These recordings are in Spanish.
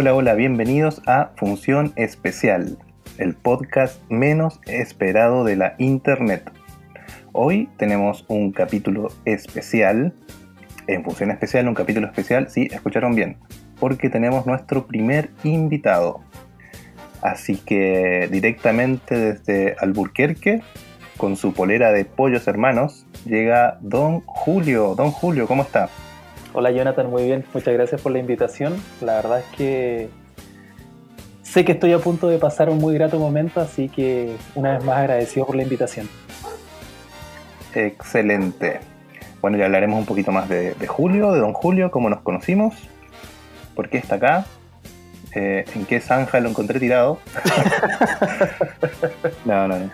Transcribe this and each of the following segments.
Hola, hola, bienvenidos a Función Especial, el podcast menos esperado de la Internet. Hoy tenemos un capítulo especial, en Función Especial, un capítulo especial, sí, escucharon bien, porque tenemos nuestro primer invitado. Así que directamente desde Alburquerque, con su polera de pollos hermanos, llega Don Julio. Don Julio, ¿cómo está? Hola Jonathan, muy bien, muchas gracias por la invitación. La verdad es que sé que estoy a punto de pasar un muy grato momento, así que una vez más agradecido por la invitación. Excelente. Bueno, ya hablaremos un poquito más de, Julio, de Don Julio, cómo nos conocimos, por qué está acá, eh, en qué zanja lo encontré tirado. no, no, no.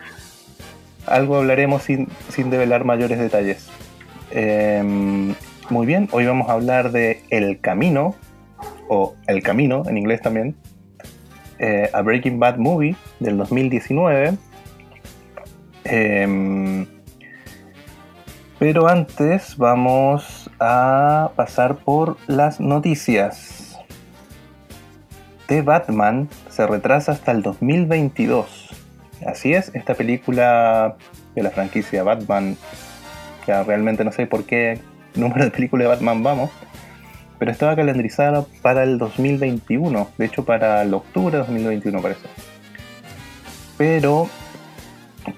Algo hablaremos sin, sin develar mayores detalles. Eh, muy bien, hoy vamos a hablar de El Camino, o El Camino en inglés también, eh, a Breaking Bad Movie del 2019. Em, pero antes vamos a pasar por las noticias. The Batman se retrasa hasta el 2022. Así es, esta película de la franquicia Batman, que realmente no sé por qué número de película de Batman vamos, pero estaba calendarizada para el 2021, de hecho para el octubre de 2021 parece. Pero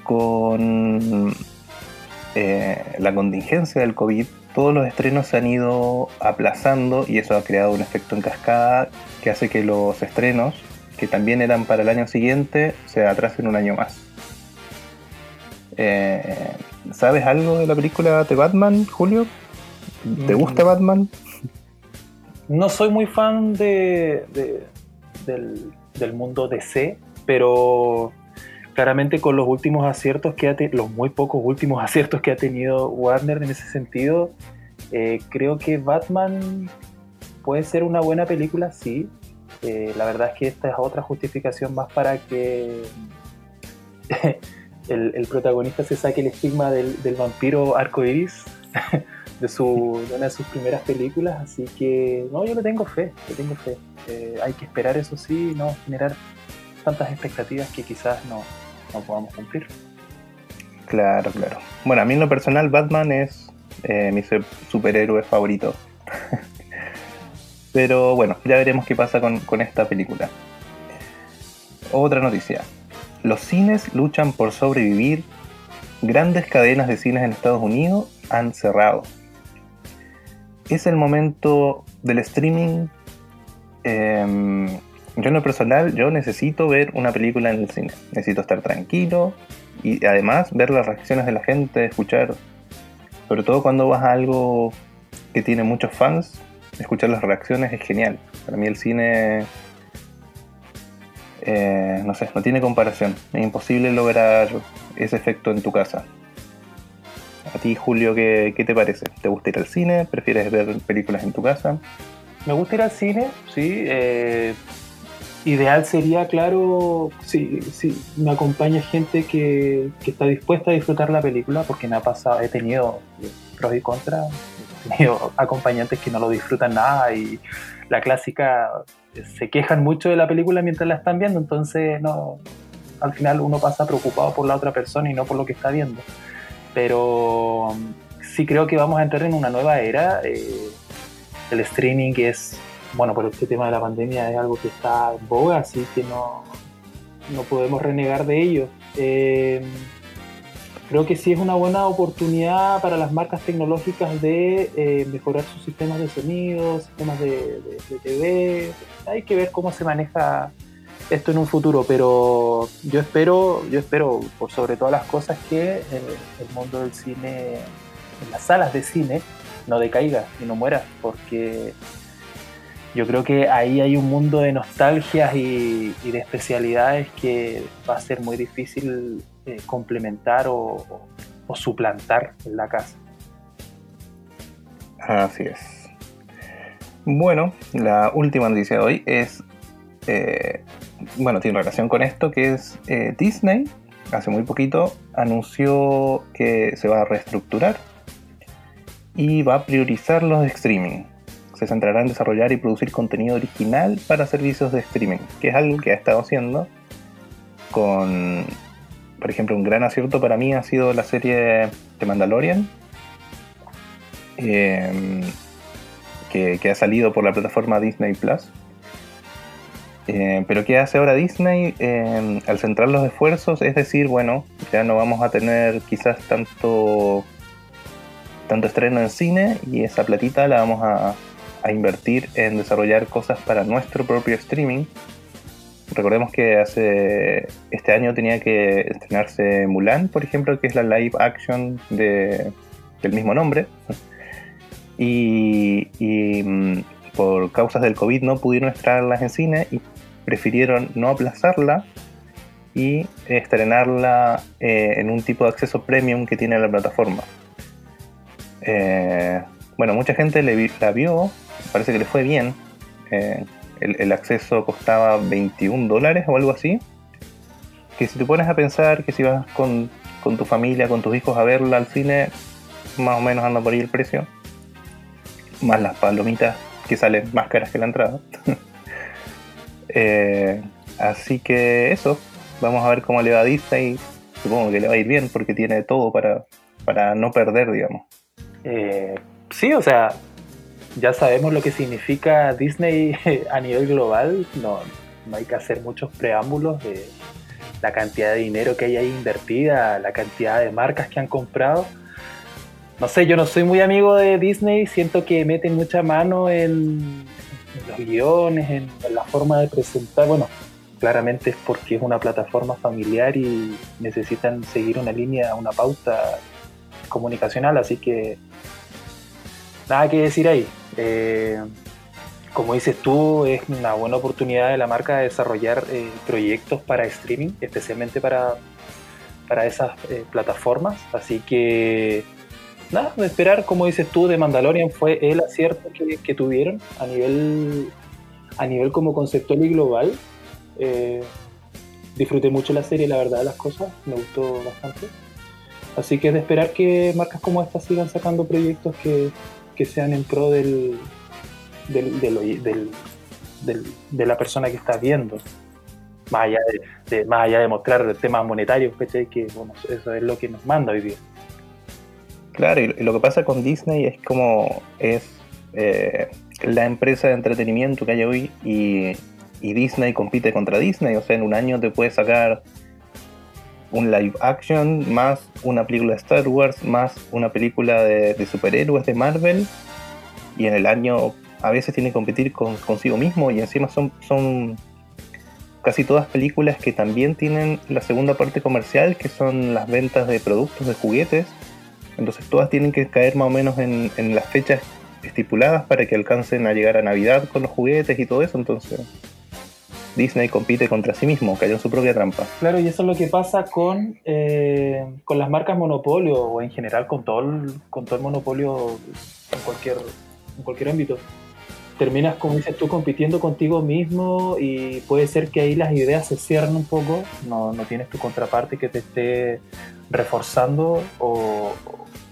con eh, la contingencia del COVID, todos los estrenos se han ido aplazando y eso ha creado un efecto en cascada que hace que los estrenos, que también eran para el año siguiente, se atrasen un año más. Eh, ¿Sabes algo de la película de Batman, Julio? ¿Te gusta Batman? No soy muy fan de, del, mundo DC, pero claramente con los últimos aciertos que ha los muy pocos últimos aciertos que ha tenido Warner en ese sentido, eh, creo que Batman puede ser una buena película, sí. Eh, la verdad es que esta es otra justificación más para que el, protagonista se saque el estigma del, del vampiro arcoiris de, su, una de sus primeras películas, así que no, yo le tengo fe, le tengo fe. Eh, hay que esperar eso sí, no generar tantas expectativas que quizás no, no podamos cumplir. Claro, claro. Bueno, a mí en lo personal Batman es eh, mi superhéroe favorito. Pero bueno, ya veremos qué pasa con, con esta película. Otra noticia. Los cines luchan por sobrevivir. Grandes cadenas de cines en Estados Unidos han cerrado es el momento del streaming. Em, yo en lo personal, yo necesito ver una película en el cine. Necesito estar tranquilo y además ver las reacciones de la gente, escuchar, sobre todo cuando vas a algo que tiene muchos fans, escuchar las reacciones es genial. Para mí el cine, eh, no sé, no tiene comparación. Es imposible lograr ese efecto en tu casa. A ti, Julio, ¿qué, te parece? ¿Te gusta ir al cine? ¿Prefieres ver películas en tu casa? Me gusta ir al cine, sí. Eh, ideal sería, claro, si me acompaña gente que, está dispuesta a disfrutar la película, porque me ha pasado, he tenido pros y contras, he tenido acompañantes que no lo disfrutan nada y la clásica se quejan mucho de la película mientras la están viendo, entonces no, al final uno pasa preocupado por la otra persona y no por lo que está viendo pero sí creo que vamos a entrar en una nueva era. Eh, el streaming es, bueno, por este tema de la pandemia es algo que está en boga, así que no, no podemos renegar de ello. Eh, creo que sí es una buena oportunidad para las marcas tecnológicas de eh, mejorar sus sistemas de sonido, sistemas de, de, TV. Hay que ver cómo se maneja esto en un futuro, pero yo espero, yo espero por sobre todas las cosas que eh, el mundo del cine, las salas de cine, no decaiga y no muera, porque yo creo que ahí hay un mundo de nostalgias y, de especialidades que va a ser muy difícil eh, complementar o, suplantar en la casa. Así es. Bueno, la última noticia de hoy es eh, bueno, tiene relación con esto, que es eh, Disney, hace muy poquito, anunció que se va a reestructurar y va a priorizar los streaming. se centrará en desarrollar y producir contenido original para servicios de streaming, que es algo que ha estado haciendo con, por ejemplo, un gran acierto para mí ha sido la serie de Mandalorian, que, que, ha salido por la plataforma Disney Plus. Eh, pero ¿qué hace ahora Disney eh, al centrar los esfuerzos? Es decir, bueno, ya no vamos a tener quizás tanto, tanto estreno en cine y esa platita la vamos a, invertir en desarrollar cosas para nuestro propio streaming. Recordemos que hace este año tenía que estrenarse Mulan, por ejemplo, que es la live action de, del mismo nombre. Y, mm, por causas del COVID no pudieron estrenarlas en cine prefirieron no aplazarla y estrenarla eh, en un tipo de acceso premium que tiene la plataforma. Eh, bueno, mucha gente la vio, parece que le fue bien. Eh, el, el, acceso costaba 21 dólares o algo así. Que si te pones a pensar que si vas con, con tu familia, con tus hijos a verla al cine, más o menos anda por ahí el precio. Más las palomitas que salen más caras que la entrada. Eh, así que eso, vamos a ver cómo le va a Disney. Supongo que le va a ir bien porque tiene todo para, para no perder, digamos. Eh, sí, o sea, ya sabemos lo que significa Disney a nivel global. No, no hay que hacer muchos preámbulos de la cantidad de dinero que hay ahí invertida, la cantidad de marcas que han comprado. No sé, yo no soy muy amigo de Disney, siento que meten mucha mano en, los guiones, en, en, la forma de presentar. Bueno, claramente es porque es una plataforma familiar y necesitan seguir una línea, una pauta comunicacional, así que nada que decir ahí. Eh, como dices tú, es una buena oportunidad de la marca de desarrollar eh, proyectos para streaming, especialmente para, para esas eh, plataformas. Así que nada, de esperar, como dices tú, de Mandalorian fue el acierto que, tuvieron a nivel, a nivel como conceptual y global. Eh, disfruté mucho la serie, la verdad las cosas, me gustó bastante. Así que es de esperar que marcas como esta sigan sacando proyectos que, que sean en pro del, del, de la persona que está viendo. Más allá de, más allá de mostrar temas monetarios, que bueno, eso es lo que nos manda hoy día. Claro, y lo que pasa con Disney es como es eh, la empresa de entretenimiento que hay hoy y, Disney compite contra Disney. O sea, en un año te puede sacar un live action, más una película de Star Wars, más una película de, superhéroes de Marvel. Y en el año a veces tiene que competir con, consigo mismo y encima son, son casi todas películas que también tienen la segunda parte comercial, que son las ventas de productos, de juguetes entonces todas tienen que caer más o menos en, las fechas estipuladas para que alcancen a llegar a Navidad con los juguetes y todo eso. Entonces Disney compite contra sí mismo, cayó en su propia trampa. Claro, y eso es lo que pasa con, eh, con las marcas monopolio o en general con todo el, con todo el monopolio en cualquier, en cualquier ámbito. Terminas, como dices tú, compitiendo contigo mismo y puede ser que ahí las ideas se cierren un poco, no, no tienes tu contraparte que te esté reforzando o,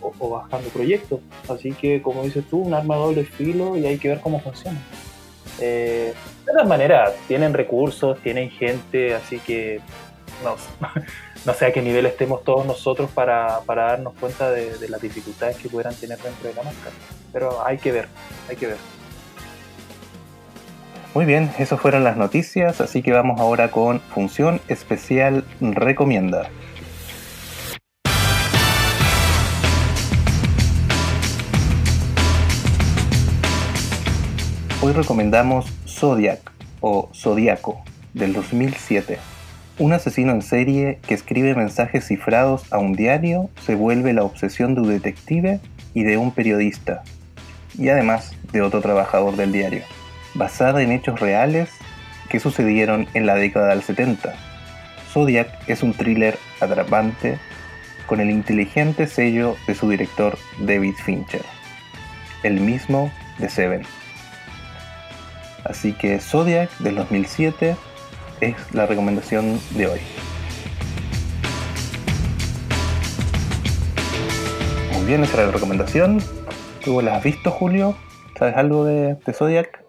o, bajando proyectos. Así que, como dices tú, un arma doble filo y hay que ver cómo funciona. Eh, de todas maneras, tienen recursos, tienen gente, así que no, no sé a qué nivel estemos todos nosotros para, para darnos cuenta de, de, las dificultades que pudieran tener dentro de la marca. Pero hay que ver, hay que ver. Muy bien, esas fueron las noticias, así que vamos ahora con Función Especial Recomienda. Hoy recomendamos Zodiac o Zodiaco del 2007. Un asesino en serie que escribe mensajes cifrados a un diario se vuelve la obsesión de un detective y de un periodista, y además de otro trabajador del diario, basada en hechos reales que sucedieron en la década del 70. Zodiac es un thriller atrapante con el inteligente sello de su director David Fincher, el mismo de Seven. Así que Zodiac del 2007 es la recomendación de hoy. Muy bien, esa era la recomendación. ¿Tú la has visto, Julio? ¿Sabes algo de Zodiac?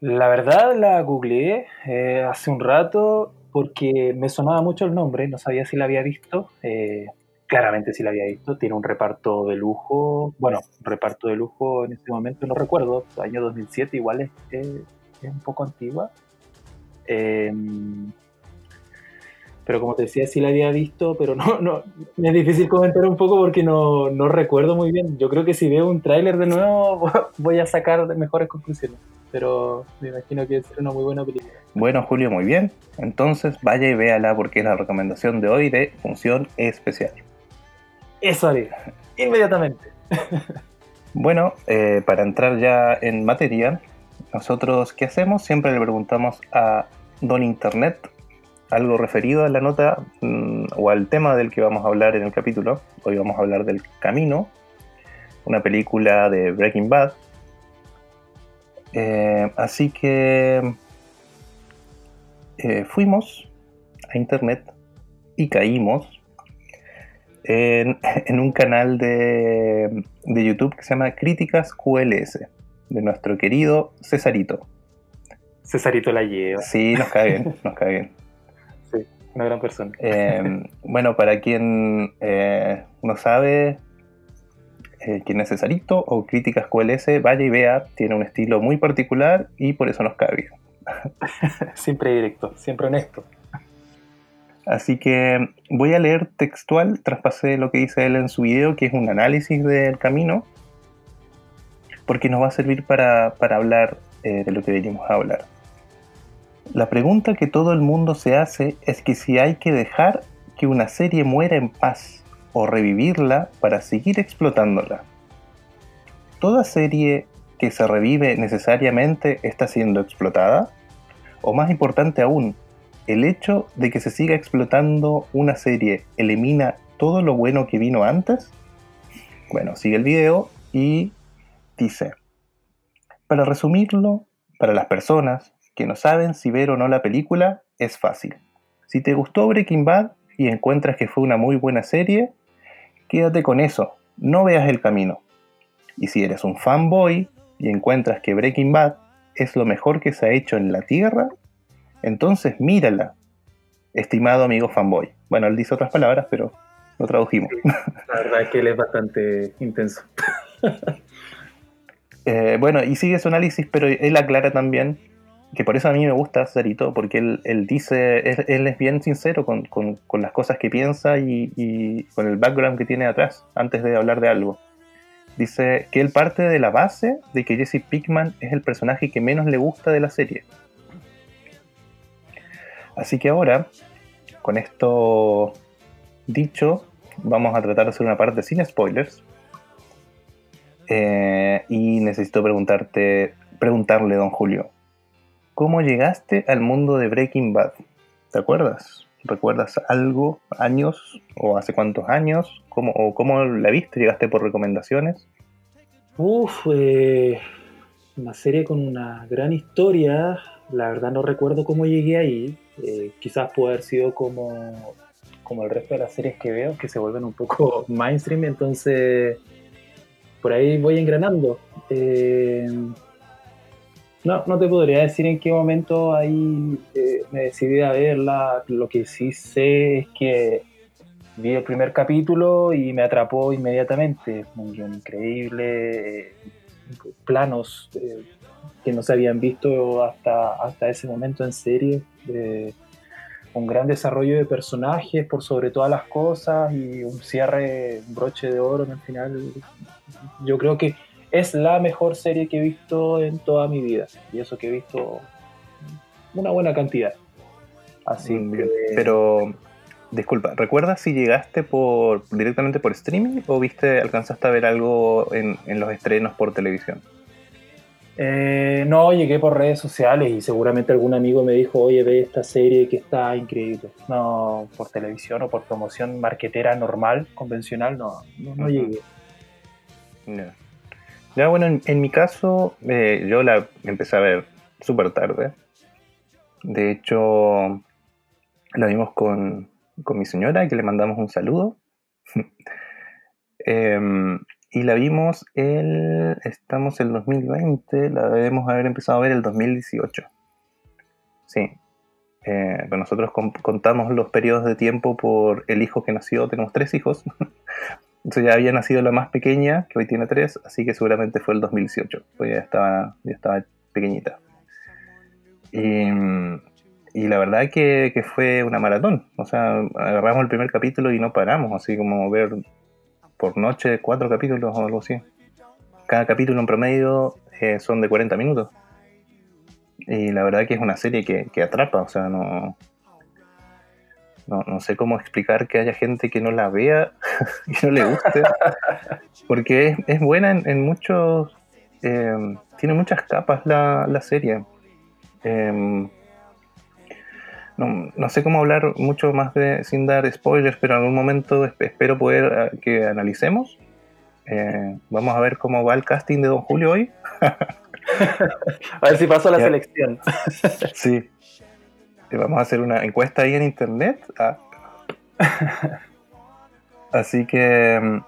La verdad la googleé eh, hace un rato porque me sonaba mucho el nombre, no sabía si la había visto. Eh, claramente sí la había visto, tiene un reparto de lujo, bueno, reparto de lujo en este momento no recuerdo, año 2007 igual es, es un poco antigua. Em, pero como te decía, sí la había visto, pero no, no, me es difícil comentar un poco porque no, no recuerdo muy bien. Yo creo que si veo un tráiler de nuevo voy a sacar mejores conclusiones, pero me imagino que es una muy buena película. Bueno, Julio, muy bien. Entonces vaya y véala porque es la recomendación de hoy de Función Especial. Eso haré, inmediatamente. bueno, eh, para entrar ya en materia, nosotros, ¿qué hacemos? Siempre le preguntamos a Don Internet algo referido a la nota mm, o al tema del que vamos a hablar en el capítulo. Hoy vamos a hablar del Camino, una película de Breaking Bad. Eh, así que eh, fuimos a internet y caímos en, un canal de, de YouTube que se llama Críticas QLS de nuestro querido Cesarito. Cesarito la lleva. Sí, nos cae bien, nos cae bien. Una gran persona. Eh, bueno, para quien eh, no sabe eh, quién es Cesarito o Críticas QLS, vaya y vea, tiene un estilo muy particular y por eso nos cae bien. siempre directo, siempre honesto. Así que voy a leer textual, traspasé lo que dice él en su video, que es un análisis del camino porque nos va a servir para, hablar eh, de lo que venimos a hablar. La pregunta que todo el mundo se hace es que si hay que dejar que una serie muera en paz o revivirla para seguir explotándola. ¿Toda serie que se revive necesariamente está siendo explotada? O más importante aún, ¿el hecho de que se siga explotando una serie elimina todo lo bueno que vino antes? Bueno, sigue el video y dice, para resumirlo, para las personas que no saben si ver o no la película, es fácil. Si te gustó Breaking Bad y encuentras que fue una muy buena serie, quédate con eso, no veas el camino. Y si eres un fanboy y encuentras que Breaking Bad es lo mejor que se ha hecho en la Tierra, entonces mírala, estimado amigo fanboy. Bueno, él dice otras palabras, pero lo tradujimos. la verdad es que él es bastante intenso. Eh, bueno, y sigue su análisis, pero él aclara también que por eso a mí me gusta Cerito, porque él, dice, él, es bien sincero con, las cosas que piensa y, con el background que tiene atrás, antes de hablar de algo. Dice que él parte de la base de que Jesse Pickman es el personaje que menos le gusta de la serie. Así que ahora, con esto dicho, vamos a tratar de hacer una parte sin spoilers, eh, y necesito preguntarte, preguntarle, don Julio, ¿cómo llegaste al mundo de Breaking Bad? ¿Te acuerdas? ¿Recuerdas algo, años o hace cuántos años? ¿Cómo, ¿O cómo la viste? ¿Llegaste por recomendaciones? Uf, eh, una serie con una gran historia. La verdad no recuerdo cómo llegué ahí. Eh, quizás puede haber sido como, como el resto de las series que veo, que se vuelven un poco mainstream. Entonces por ahí voy engranando. Eh, no, no te podría decir en qué momento ahí eh, me decidí a verla. Lo que sí sé es que vi el primer capítulo y me atrapó inmediatamente. Muy increíble, eh, planos que no se habían visto hasta, hasta ese momento en serie. un gran desarrollo de personajes por sobre todas las cosas y un cierre, un broche de oro en el final yo creo que es la mejor serie que he visto en toda mi vida. Y eso que he visto una buena cantidad. Así Pero, disculpa, ¿recuerdas si llegaste por directamente por streaming o viste, alcanzaste a ver algo en, los estrenos por televisión? Eh, no, llegué por redes sociales y seguramente algún amigo me dijo, oye, ve esta serie que está increíble. No, por televisión o por promoción marquetera normal, convencional, no, no llegué. Ya, bueno, en, mi caso, eh, yo la empecé a ver súper tarde. De hecho, la vimos con, mi señora, que le mandamos un saludo. Em, y la vimos el. Estamos en 2020, la debemos haber empezado a ver el 2018. Sí. Eh, nosotros contamos los periodos de tiempo por el hijo que nació, tenemos tres hijos. Entonces ya había nacido la más pequeña, que hoy tiene tres, así que seguramente fue el 2018, pues ya estaba, ya estaba pequeñita. Y, y la verdad que, que, fue una maratón. O sea, agarramos el primer capítulo y no paramos, así como ver por noche cuatro capítulos o algo así. Cada capítulo en promedio eh, son de 40 minutos. Y la verdad que es una serie que, que atrapa, o sea, no, no, no, sé cómo explicar que haya gente que no la vea y no le guste. Porque es, es buena en, en muchos. Eh, tiene muchas capas la, la serie. Eh, no, sé cómo hablar mucho más de sin dar spoilers, pero en algún momento espero poder ah, que analicemos. Eh, vamos a ver cómo va el casting de Don Julio hoy. a ver si pasó la selección. sí. Vamos a hacer una encuesta ahí en internet. Ah. Así que mm,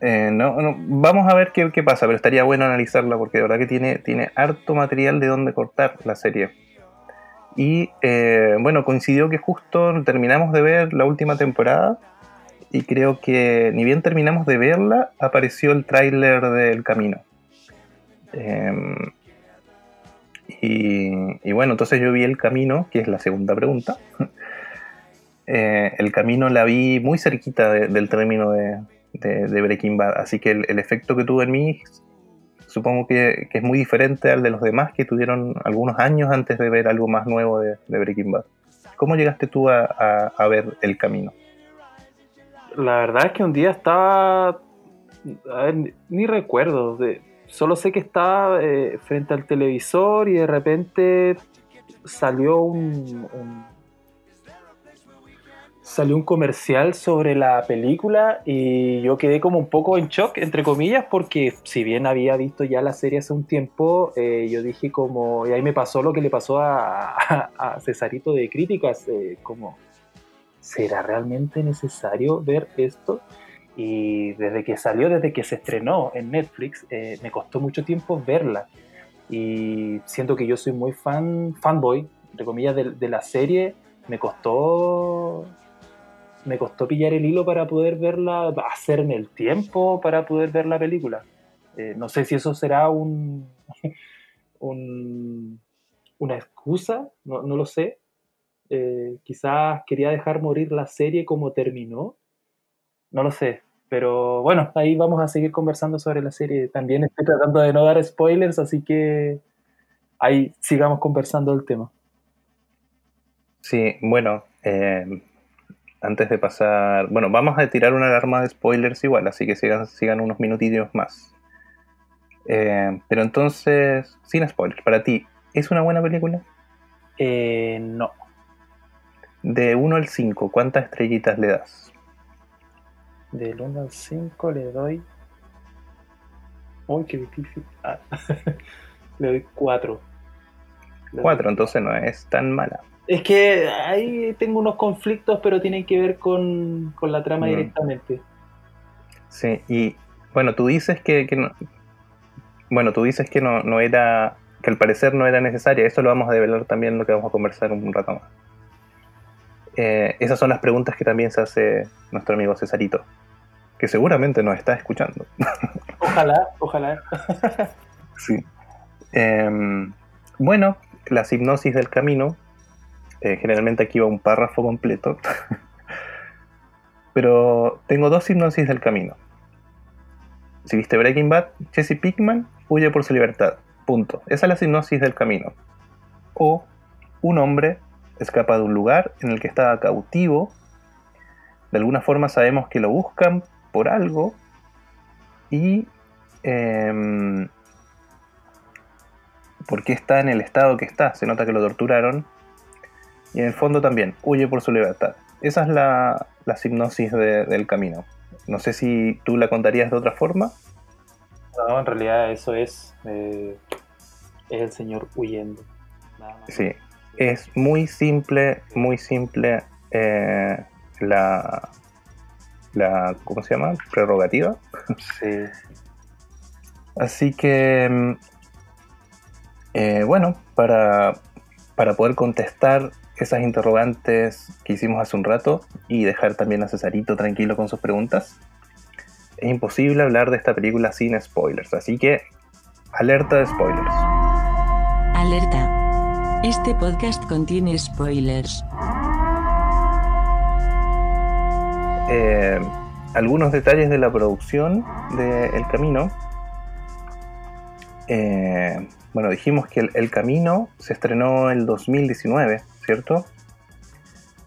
eh, no, vamos a ver qué, qué, pasa, pero estaría bueno analizarla porque de verdad que tiene, tiene harto material de donde cortar la serie. Y eh, bueno, coincidió que justo terminamos de ver la última temporada y creo que ni bien terminamos de verla, apareció el tráiler del camino. Em, y, bueno, entonces yo vi el camino, que es la segunda pregunta. Eh, el camino la vi muy cerquita del término de, Breaking Bad, así que el, efecto que tuvo en mí supongo que, es muy diferente al de los demás que tuvieron algunos años antes de ver algo más nuevo de, Breaking Bad. ¿Cómo llegaste tú a, ver el camino? La verdad es que un día estaba, ni recuerdo, solo sé que estaba eh, frente al televisor y de repente salió un salió un comercial sobre la película y yo quedé como un poco en shock, entre comillas, porque si bien había visto ya la serie hace un tiempo, eh, yo dije como, y ahí me pasó lo que le pasó a, Cesarito de críticas, eh, como, ¿será realmente necesario ver esto? Y desde que salió, desde que se estrenó en Netflix, eh, me costó mucho tiempo verla. Y siento que yo soy muy fan, fanboy, entre comillas, de, la serie, me costó me costó pillar el hilo para poder verla, hacerme el tiempo para poder ver la película. Eh, no sé si eso será un, una excusa, no, lo sé. Eh, quizás quería dejar morir la serie como terminó, no lo sé. Pero bueno, ahí vamos a seguir conversando sobre la serie. También estoy tratando de no dar spoilers, así que ahí sigamos conversando el tema. Sí, bueno, eh, antes de pasar. Bueno, vamos a tirar una alarma de spoilers igual, así que sigan, sigan unos minutillos más. Eh, pero entonces, sin spoilers, para ti, ¿es una buena película? Eh, no. De 1 al 5, ¿cuántas estrellitas le das? Del 1 al 5 le doy. Uy, qué difícil. Ah. le doy 4. 4, entonces no es tan mala. Es que ahí tengo unos conflictos, pero tienen que ver con, la trama mm. directamente. Sí, y bueno, tú dices que, no. Bueno, tú dices que no, no era. que al parecer no era necesaria. Eso lo vamos a develar también, lo que vamos a conversar un rato más. Eh, esas son las preguntas que también se hace nuestro amigo Cesarito, que seguramente nos está escuchando. Ojalá, ojalá. sí. Em, bueno, la hipnosis del camino eh, generalmente aquí va un párrafo completo. Pero tengo dos hipnosis del camino. Si viste Breaking Bad, Jesse Pickman huye por su libertad. Punto. Esa es la hipnosis del camino. O un hombre escapa de un lugar en el que estaba cautivo. De alguna forma sabemos que lo buscan por algo. Y eh, por qué está en el estado que está. Se nota que lo torturaron y en el fondo también, huye por su libertad. Esa es la, la hipnosis del camino. No sé si tú la contarías de otra forma. No, en realidad eso es, eh, es el Señor huyendo. Sí, es muy simple, muy simple eh, la, la ¿cómo se llama? prerrogativa. Sí. Así que, mm, eh, bueno, para, para poder contestar esas interrogantes que hicimos hace un rato y dejar también a Cesarito tranquilo con sus preguntas, es imposible hablar de esta película sin spoilers. Así que, alerta de spoilers. Alerta. Este podcast contiene spoilers. Eh, algunos detalles de la producción de El Camino. Eh, bueno, dijimos que el, Camino se estrenó en el 2019, ¿cierto?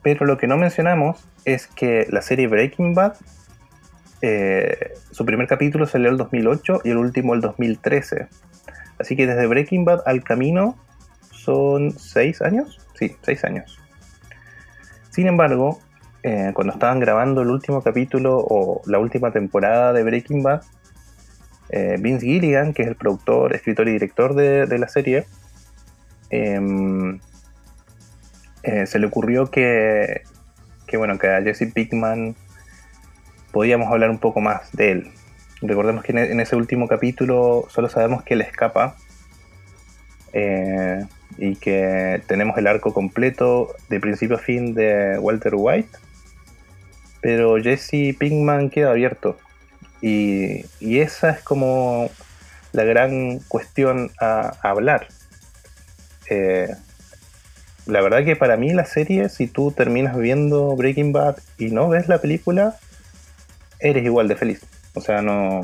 Pero lo que no mencionamos es que la serie Breaking Bad, eh, su primer capítulo salió el 2008 y el último el 2013. Así que desde Breaking Bad al Camino son seis años. Sí, seis años. Sin embargo, eh, cuando estaban grabando el último capítulo o la última temporada de Breaking Bad, eh, Vince Gilligan, que es el productor, escritor y director de, la serie, em, eh, se le ocurrió que, que, bueno, que a Jesse Pickman podíamos hablar un poco más de él. Recordemos que en, ese último capítulo solo sabemos que él escapa y que tenemos el arco completo de principio a fin de Walter White pero Jesse Pinkman queda abierto. Y, esa es como la gran cuestión a, hablar. Eh, la verdad que para mí la serie, si tú terminas viendo Breaking Bad y no ves la película, eres igual de feliz. O sea, no.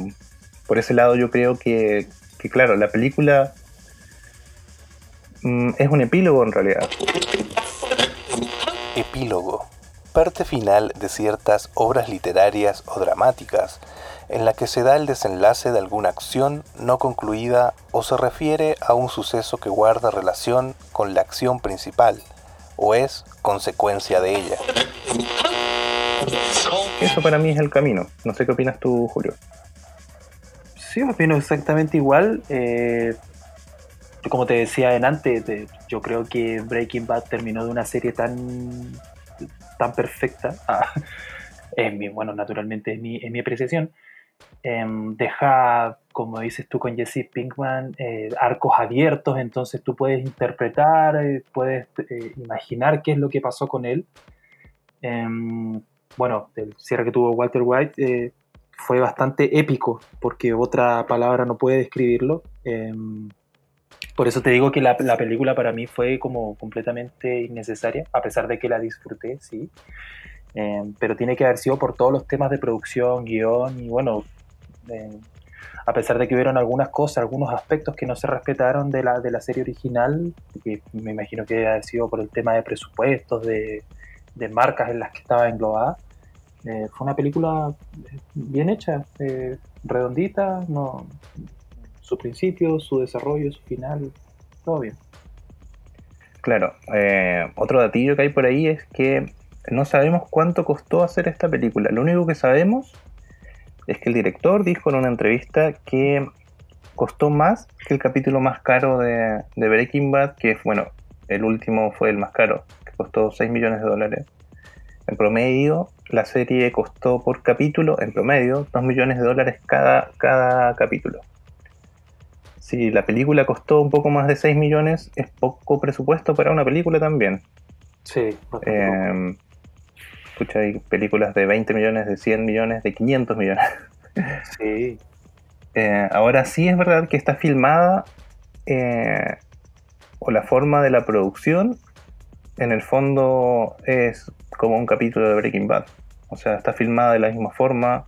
Por ese lado yo creo que, que claro, la película mm, es un epílogo en realidad. Epílogo parte final de ciertas obras literarias o dramáticas, en la que se da el desenlace de alguna acción no concluida o se refiere a un suceso que guarda relación con la acción principal o es consecuencia de ella. Eso para mí es el camino. No sé qué opinas tú, Julio. Sí, opino exactamente igual. Eh, como te decía adelante, yo creo que Breaking Bad terminó de una serie tan tan perfecta, mi, bueno, naturalmente es mi, mi apreciación, em, deja, como dices tú con Jesse Pinkman, eh, arcos abiertos, entonces tú puedes interpretar, eh, puedes eh, imaginar qué es lo que pasó con él. Em, bueno, el cierre que tuvo Walter White fue bastante épico, porque otra palabra no puede describirlo. Por eso te digo que la, película para mí fue como completamente innecesaria, a pesar de que la disfruté, sí. Eh, pero tiene que haber sido por todos los temas de producción, guion y bueno, eh, a pesar de que hubieron algunas cosas, algunos aspectos que no se respetaron de la, de la serie original, que me imagino que debe haber sido por el tema de presupuestos, de, de marcas en las que estaba englobada. Eh, fue una película bien hecha, redondita, no, su principio, su desarrollo, su final, todo bien. Claro, eh, otro datillo que hay por ahí es que no sabemos cuánto costó hacer esta película. Lo único que sabemos es que el director dijo en una entrevista que costó más que el capítulo más caro de, Breaking Bad, que bueno, el último fue el más caro, que costó 6 millones de dólares. En promedio, la serie costó por capítulo, en promedio, 2 millones de dólares cada, cada capítulo si la película costó un poco más de 6 millones, es poco presupuesto para una película también. Sí, eh, escucha, hay películas de 20 millones, de 100 millones, de 500 millones. Sí. Eh, ahora sí es verdad que está filmada eh, o la forma de la producción en el fondo es como un capítulo de Breaking Bad. O sea, está filmada de la misma forma.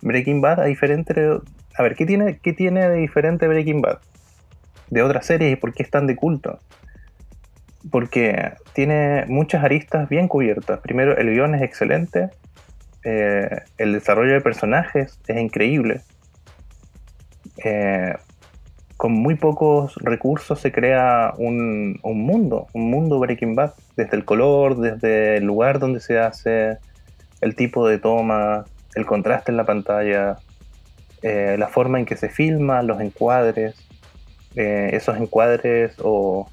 Breaking Bad, a diferente a ver, ¿qué tiene, ¿qué tiene de diferente Breaking Bad? De otras series y por qué es tan de culto. Porque tiene muchas aristas bien cubiertas. Primero, el guion es excelente. Eh, el desarrollo de personajes es increíble. Eh, con muy pocos recursos se crea un, un, mundo, un mundo Breaking Bad, desde el color, desde el lugar donde se hace, el tipo de toma, el contraste en la pantalla, eh, la forma en que se filma, los encuadres, eh, esos encuadres o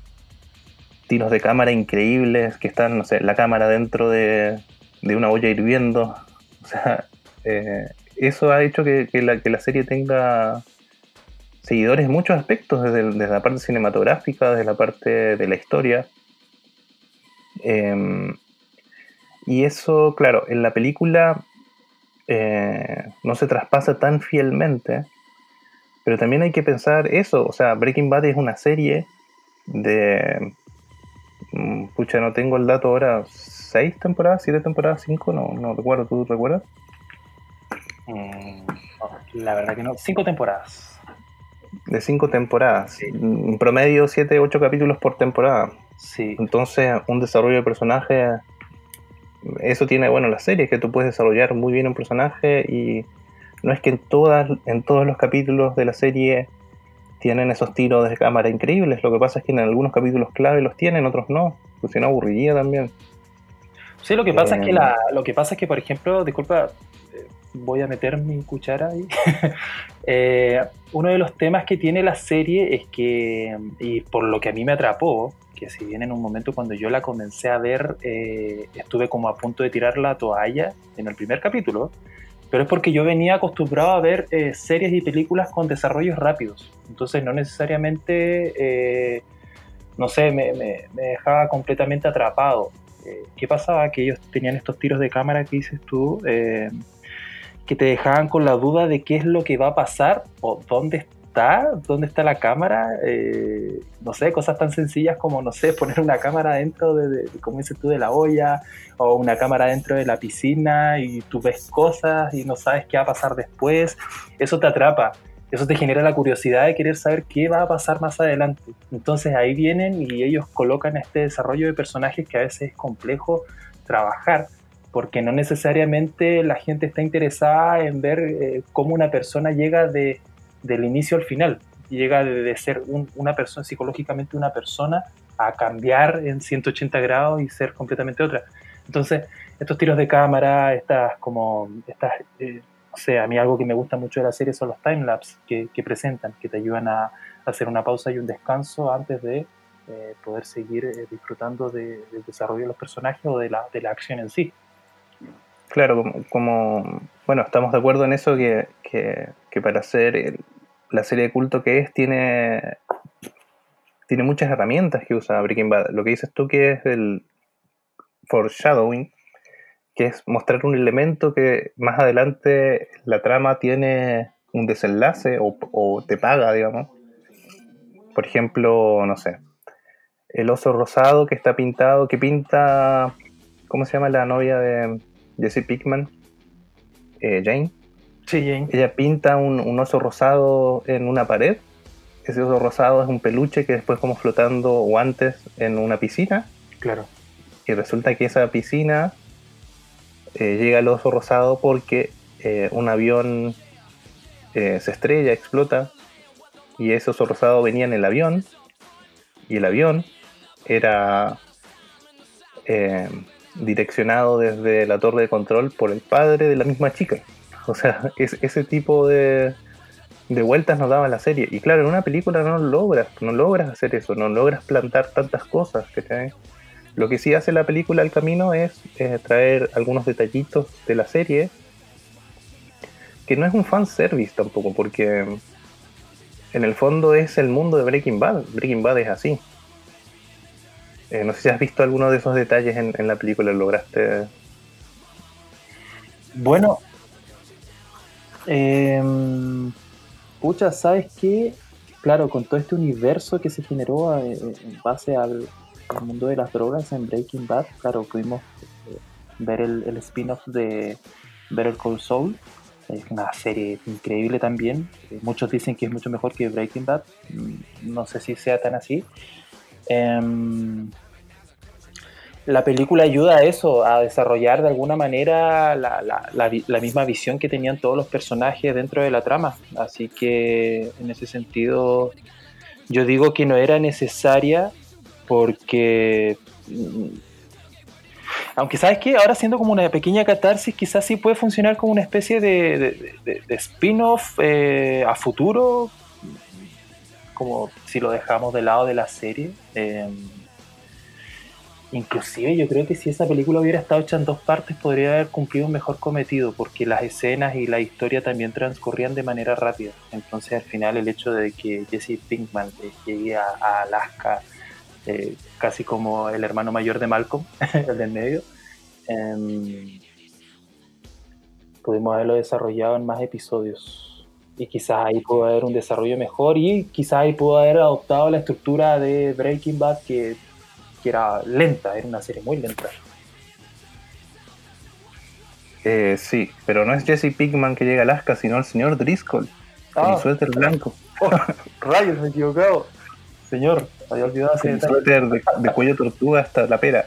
tiros de cámara increíbles que están, no sé, la cámara dentro de, una olla hirviendo. O sea, eh, eso ha hecho que, que la, que la serie tenga seguidores en muchos aspectos, desde, desde la parte cinematográfica, desde la parte de la historia. Em, y eso, claro, en la película eh, no se traspasa tan fielmente, pero también hay que pensar eso, o sea, Breaking Bad es una serie de... mm, Pucha, no tengo el dato ahora, ¿seis temporadas? ¿Siete temporadas? ¿Cinco? No, no recuerdo, ¿tú recuerdas? Mm, no, la verdad que no. Cinco temporadas. De cinco temporadas. En promedio, siete, ocho capítulos por temporada. Sí. Entonces, un desarrollo de personaje, eso tiene, bueno, la serie, que tú puedes desarrollar muy bien un personaje y no es que en, todas, en todos los capítulos de la serie tienen esos tiros de cámara increíbles, lo que pasa es que en algunos capítulos clave los tienen, otros no, pues si no aburriría también. Sí, lo que pasa es que Eh, la, lo que pasa es que, por ejemplo, disculpa, eh, voy a meter mi cuchara ahí. Eh, uno de los temas que tiene la serie es que, y por lo que a mí me atrapó, que si bien en un momento cuando yo la comencé a ver, eh, estuve como a punto de tirar la toalla en el primer capítulo, pero es porque yo venía acostumbrado a ver eh, series y películas con desarrollos rápidos. Entonces no necesariamente, eh, no sé, me, me- me dejaba completamente atrapado. Eh, ¿Qué pasaba? Que ellos tenían estos tiros de cámara que dices tú, eh, que te dejaban con la duda de qué es lo que va a pasar o dónde está, dónde está la cámara. eh, no sé, cosas tan sencillas como, no sé, poner una cámara dentro de, dices tú, de la olla o una cámara dentro de la piscina y tú ves cosas y no sabes qué va a pasar después. Eso te atrapa. Eso te genera la curiosidad de querer saber qué va a pasar más adelante. Entonces ahí vienen y ellos colocan este desarrollo de personajes que a veces es complejo trabajar, porque no necesariamente la gente está interesada en ver eh, cómo una persona llega de, del inicio al final, llega de, de ser un- una persona, psicológicamente una persona, a cambiar en 180 grados y ser completamente otra. Entonces, estos tiros de cámara, estas como, estas, eh, no sé, a mí algo que me gusta mucho de la serie son los timelapse que, que presentan, que te ayudan a, hacer una pausa y un descanso antes de eh, poder seguir eh, disfrutando de- del desarrollo de los personajes o de la, de la acción en sí. Claro, como, como- bueno, estamos de acuerdo en eso que, que- para hacer la serie de culto que es, tiene, tiene muchas herramientas que usa Breaking Bad. Lo que dices tú que es el foreshadowing, que es mostrar un elemento que más adelante la trama tiene un desenlace o, o te paga, digamos. Por ejemplo, no sé, el oso rosado que está pintado, que pinta, ¿cómo se llama la novia de Jesse Pickman? Eh, Jane. Sí, Jane. Ella pinta un, un oso rosado en una pared. Ese oso rosado es un peluche que después como flotando o antes en una piscina. Claro. Y resulta que esa piscina eh, llega al oso rosado porque eh, un avión se estrella, explota. Y ese oso rosado venía en el avión. Y el avión era direccionado desde la torre de control por el padre de la misma chica. O sea, es, ese tipo de, de vueltas nos daba la serie. Y claro, en una película no logras, no logras hacer eso, no logras plantar tantas cosas. ¿cachai? Lo que sí hace la película al camino es eh, traer algunos detallitos de la serie, que no es un fanservice tampoco, porque en el fondo es el mundo de Breaking Bad. Breaking Bad es así. Eh, no sé si has visto alguno de esos detalles en, la película, lograste... Bueno, em, pucha, ¿sabes qué? Claro, con todo este universo que se generó eh, en base al, mundo de las drogas en Breaking Bad, claro, pudimos eh, ver el, spin-off de Better Call Saul. Es una serie increíble también. Eh, muchos dicen que es mucho mejor que Breaking Bad. Mm, No sé si sea tan así. Em, la película ayuda a eso, a desarrollar de alguna manera la, misma visión que tenían todos los personajes dentro de la trama. Así que en ese sentido yo digo que no era necesaria porque... mm, Aunque sabes que ahora siendo como una pequeña catarsis, quizás sí puede funcionar como una especie de spin-off eh, a futuro, como si lo dejamos de lado de la serie. Eh, inclusive yo creo que si esa película hubiera estado hecha en dos partes podría haber cumplido un mejor cometido porque las escenas y la historia también transcurrían de manera rápida. Entonces al final el hecho de que Jesse Pinkman eh, llegue a, Alaska eh, casi como el hermano mayor de Malcolm, el del medio, em, pudimos haberlo desarrollado en más episodios y quizás ahí pudo haber un desarrollo mejor y quizás ahí pudo haber adoptado la estructura de Breaking Bad que, que era lenta, era una serie muy lenta. Eh, sí, pero no es Jesse Pinkman que llega a Alaska, sino el señor Driscoll, con Ah. el suéter blanco, Oh, rayos, me he equivocado. Señor, había olvidado con el suéter de, de cuello tortuga hasta la pera.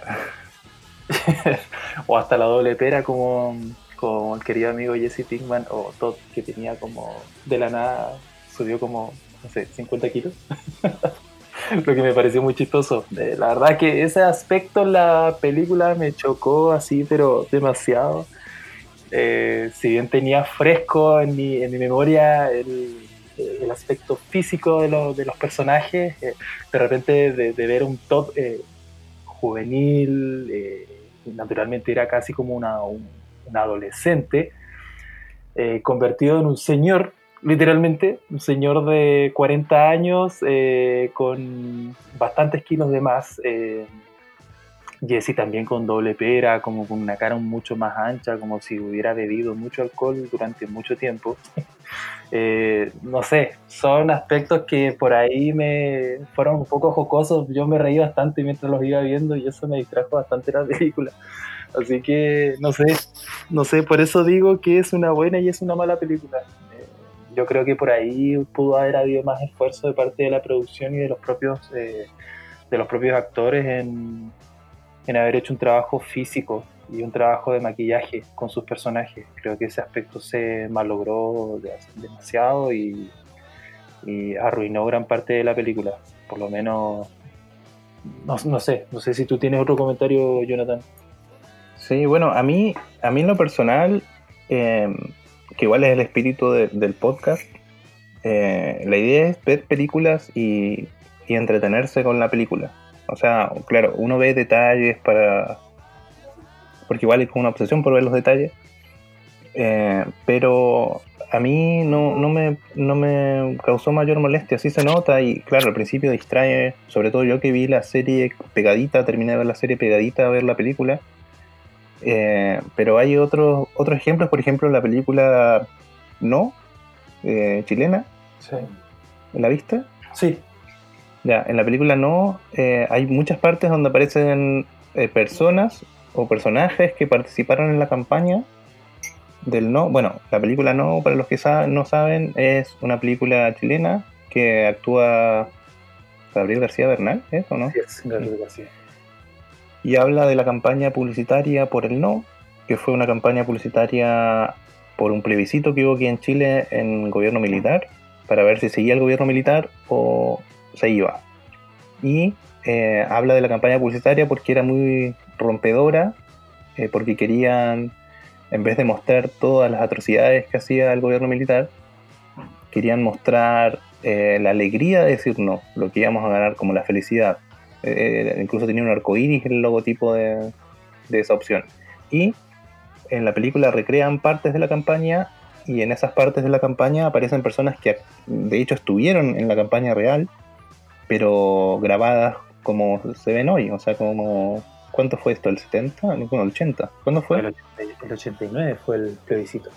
o hasta la doble pera como, como el querido amigo Jesse Pinkman o Todd que tenía como de la nada subió como no sé 50 kilos. Lo que me pareció muy chistoso. Eh, la verdad que ese aspecto en la película me chocó así pero demasiado. Eh, si bien tenía fresco en mi, en mi memoria el, el aspecto físico de, los- de los personajes eh, de repente de, de ver un eh, juvenil, naturalmente era casi como una, un, un adolescente, eh, convertido en un señor, literalmente, un señor de 40 años eh, con bastantes kilos de más. eh, Jesse también con doble pera, como con una cara mucho más ancha, como si hubiera bebido mucho alcohol durante mucho tiempo. Eh, no sé, son aspectos que por ahí me fueron un poco jocosos. Yo me reí bastante mientras los iba viendo y eso me distrajo bastante la película. Así que no sé, no sé, por eso digo que es una buena y es una mala película. Eh, yo creo que por ahí pudo haber habido más esfuerzo de parte de la producción y de los propios, eh, de los propios actores en, en haber hecho un trabajo físico y un trabajo de maquillaje con sus personajes. Creo que ese aspecto se malogró de- demasiado y, y arruinó gran parte de la película. Por lo menos, no, no sé, no sé si tú tienes otro comentario, Jonathan. Sí, bueno, a mí, a mí en lo personal, eh, que igual es el espíritu de- del podcast, eh, la idea es ver películas y, y entretenerse con la película. O sea, claro, uno ve detalles para... Porque igual es como una obsesión por ver los detalles. eh, pero a mí no, no, me, no me causó mayor molestia, sí se nota y claro, al principio distrae, sobre todo yo que vi la serie pegadita, terminé de ver la serie pegadita a ver la película. Eh, pero hay otros otros ejemplos, por ejemplo, la película No, eh, chilena, Sí. ¿la viste? Sí, Ya, en la película No eh, hay muchas partes donde aparecen eh, personas o personajes que participaron en la campaña del No. Bueno, la película No, para los que sa- no saben, es una película chilena que actúa Gabriel García Bernal, ¿es o no? sí, es Gabriel García. Y habla de la campaña publicitaria por el no, que fue una campaña publicitaria por un plebiscito que hubo aquí en Chile en gobierno militar, para ver si seguía el gobierno militar o se iba. Y eh, habla de la campaña publicitaria porque era muy rompedora, eh, porque querían, en vez de mostrar todas las atrocidades que hacía el gobierno militar, querían mostrar eh, la alegría de decir no, lo que íbamos a ganar como la felicidad. Eh, incluso tenía un arco iris el logotipo de, de esa opción. Y en la película recrean partes de la campaña y en esas partes de la campaña aparecen personas que de hecho estuvieron en la campaña real, pero grabadas como se ven hoy. O sea, como... ¿Cuánto fue esto? ¿El 70? No, el 80. ¿Cuándo fue? El, 80 el 89 fue el plebiscito.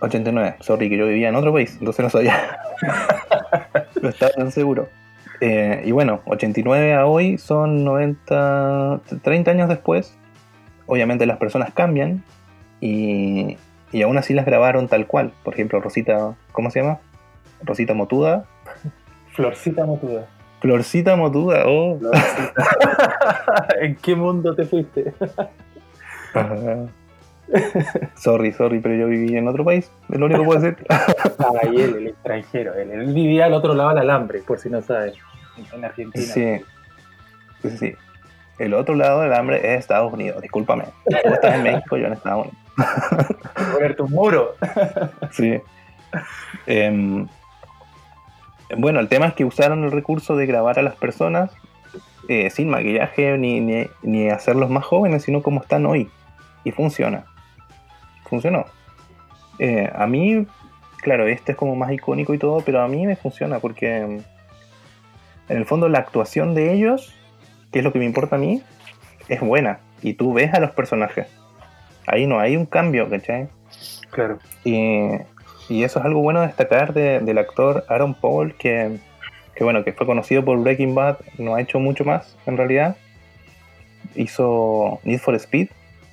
89, sorry, que yo vivía en otro país, entonces no sabía. no estaba tan seguro. Eh, y bueno, 89 a hoy son 90, 30 años después. Obviamente las personas cambian y, y aún así las grabaron tal cual. Por ejemplo, Rosita, ¿cómo se llama? Rosita Motuda. Florcita Motuda. Florcita Motuda, oh. ¿En qué mundo te fuiste? Sorry, sorry, pero yo viví en otro país, es lo único que puedo decir. Ah, y él, el extranjero. Él, él vivía al otro lado del alambre, por si no sabes. En Argentina. Sí. Sí, sí. El otro lado del hambre es Estados Unidos, discúlpame. Tú estás en México, yo en Estados Unidos. Ponerte un muro. Sí. Em, bueno, el tema es que usaron el recurso de grabar a las personas eh, sin maquillaje ni, ni, ni hacerlos más jóvenes, sino como están hoy. Y funciona. Funcionó. Eh, a mí, claro, este es como más icónico y todo, pero a mí me funciona porque en el fondo la actuación de ellos, que es lo que me importa a mí, es buena. Y tú ves a los personajes. Ahí no hay un cambio, ¿cachai? Claro. Y, y eso es algo bueno de destacar de- del actor Aaron Paul, que, que bueno, que fue conocido por Breaking Bad, no ha hecho mucho más en realidad. Hizo Need for Speed,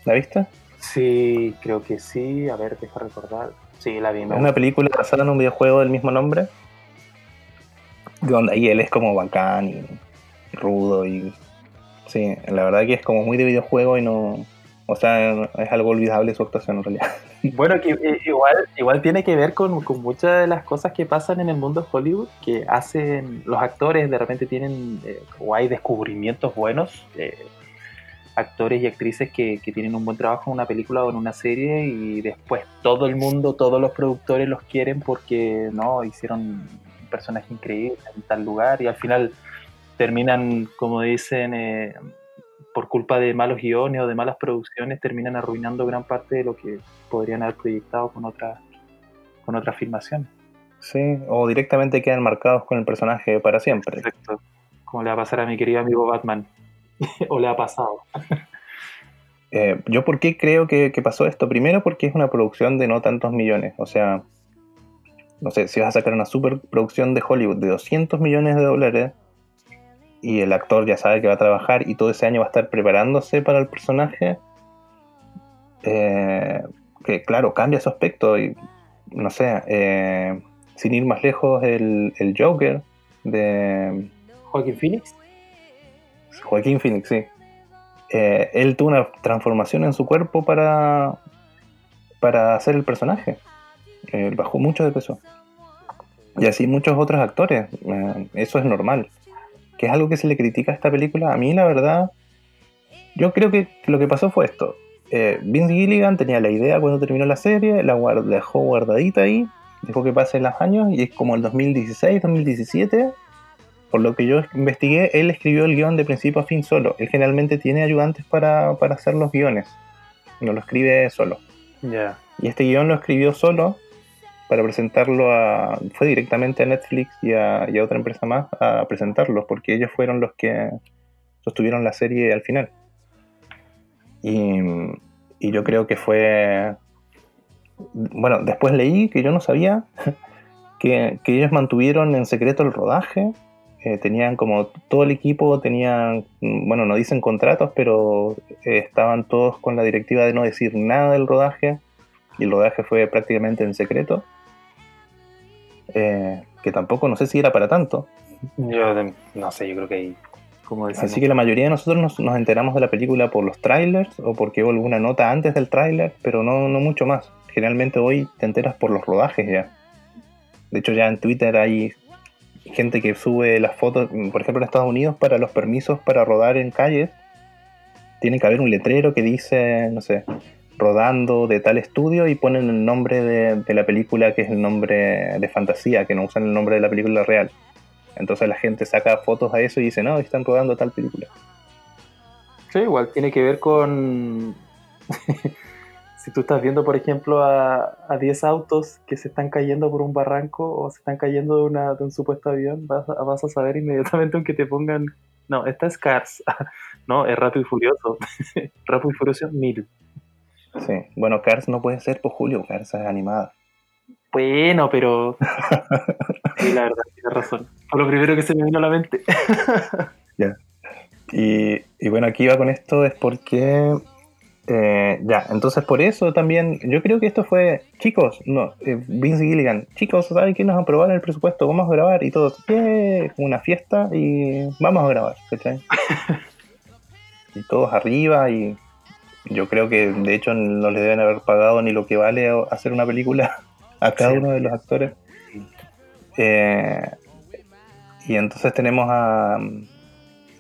¿la viste? Sí, creo que sí. A ver, deja recordar. Sí, la vi. Es una película basada en un videojuego del mismo nombre. Donde ahí él es como bacán y rudo y. Sí, la verdad que es como muy de videojuego y no. O sea, es algo olvidable su actuación en realidad. Bueno, que eh, igual, igual tiene que ver con, con muchas de las cosas que pasan en el mundo de Hollywood, que hacen los actores, de repente tienen, eh, o hay descubrimientos buenos, eh, actores y actrices que, que tienen un buen trabajo en una película o en una serie y después todo el mundo, todos los productores los quieren porque no hicieron personaje increíble en tal lugar y al final terminan, como dicen, eh, por culpa de malos guiones o de malas producciones, terminan arruinando gran parte de lo que podrían haber proyectado con otra con otra filmación. Sí, o directamente quedan marcados con el personaje para siempre. Exacto. Como le va a pasar a mi querido amigo Batman. o le ha pasado. Eh, yo por qué creo que, que pasó esto? Primero porque es una producción de no tantos millones. O sea, no sé, si vas a sacar una superproducción de Hollywood de 200 millones de dólares y el actor ya sabe que va a trabajar y todo ese año va a estar preparándose para el personaje, eh, que claro, cambia su aspecto y no sé, eh, sin ir más lejos, el, el Joker de Joaquín Phoenix. Joaquín Phoenix, sí. Eh, él tuvo una transformación en su cuerpo para, para hacer el personaje. Eh, bajó mucho de peso. Y así muchos otros actores. Eh, eso es normal. Que es algo que se le critica a esta película. A mí, la verdad, yo creo que lo que pasó fue esto. Eh, Vince Gilligan tenía la idea cuando terminó la serie, la guard- dejó guardadita ahí, dejó que pasen los años y es como el 2016, 2017 por lo que yo investigué, él escribió el guion de principio a fin solo. Él generalmente tiene ayudantes para, para hacer los guiones. No lo escribe solo. Ya. Y este guion lo escribió solo para presentarlo a... Fue directamente a Netflix y a, y a otra empresa más a presentarlo, porque ellos fueron los que sostuvieron la serie al final. Y, yo creo que fue... Bueno, después leí que yo no sabía que, ellos mantuvieron en secreto el rodaje. Eh, tenían como todo el equipo tenían, bueno, no dicen contratos, pero eh, estaban todos con la directiva de no decir nada del rodaje. Y el rodaje fue prácticamente en secreto, eh, que tampoco no sé si era para tanto. Yo no sé, yo creo que hay. Como Así que la mayoría de nosotros nos, nos enteramos de la película por los trailers o porque hubo alguna nota antes del tráiler, pero no, no mucho más. Generalmente hoy te enteras por los rodajes ya. De hecho ya en Twitter hay gente que sube las fotos, por ejemplo en Estados Unidos, para los permisos para rodar en calles, tiene que haber un letrero que dice, no sé, rodando de tal estudio y ponen el nombre de, la película que es el nombre de fantasía, que no usan el nombre de la película real. Entonces la gente saca fotos a eso y dice, no, están rodando tal película. Sí, igual tiene que ver con. si tú estás viendo, por ejemplo, a, a 10 autos que se están cayendo por un barranco o se están cayendo de, una, de un supuesto avión, vas a, vas a saber inmediatamente aunque te pongan. No, esta es Cars. no, es Rápido y Furioso. Rápido y Furioso 1000. Sí, bueno, Cars no puede ser por Julio, Cars es animada. Bueno, pero. sí, la verdad, tienes razón. Fue lo primero que se me vino a la mente. Y, y bueno, aquí va con esto es porque eh, ya, entonces por eso también, yo creo que esto fue, chicos, no, eh, Vince Gilligan, chicos, ¿saben que nos aprobaron el presupuesto? Vamos a grabar y todos, "Yeah", una fiesta y vamos a grabar, ¿cachai? y todos arriba y yo creo que de hecho no les deben haber pagado ni lo que vale hacer una película a cada Sí. uno de los actores. Eh, y entonces tenemos a,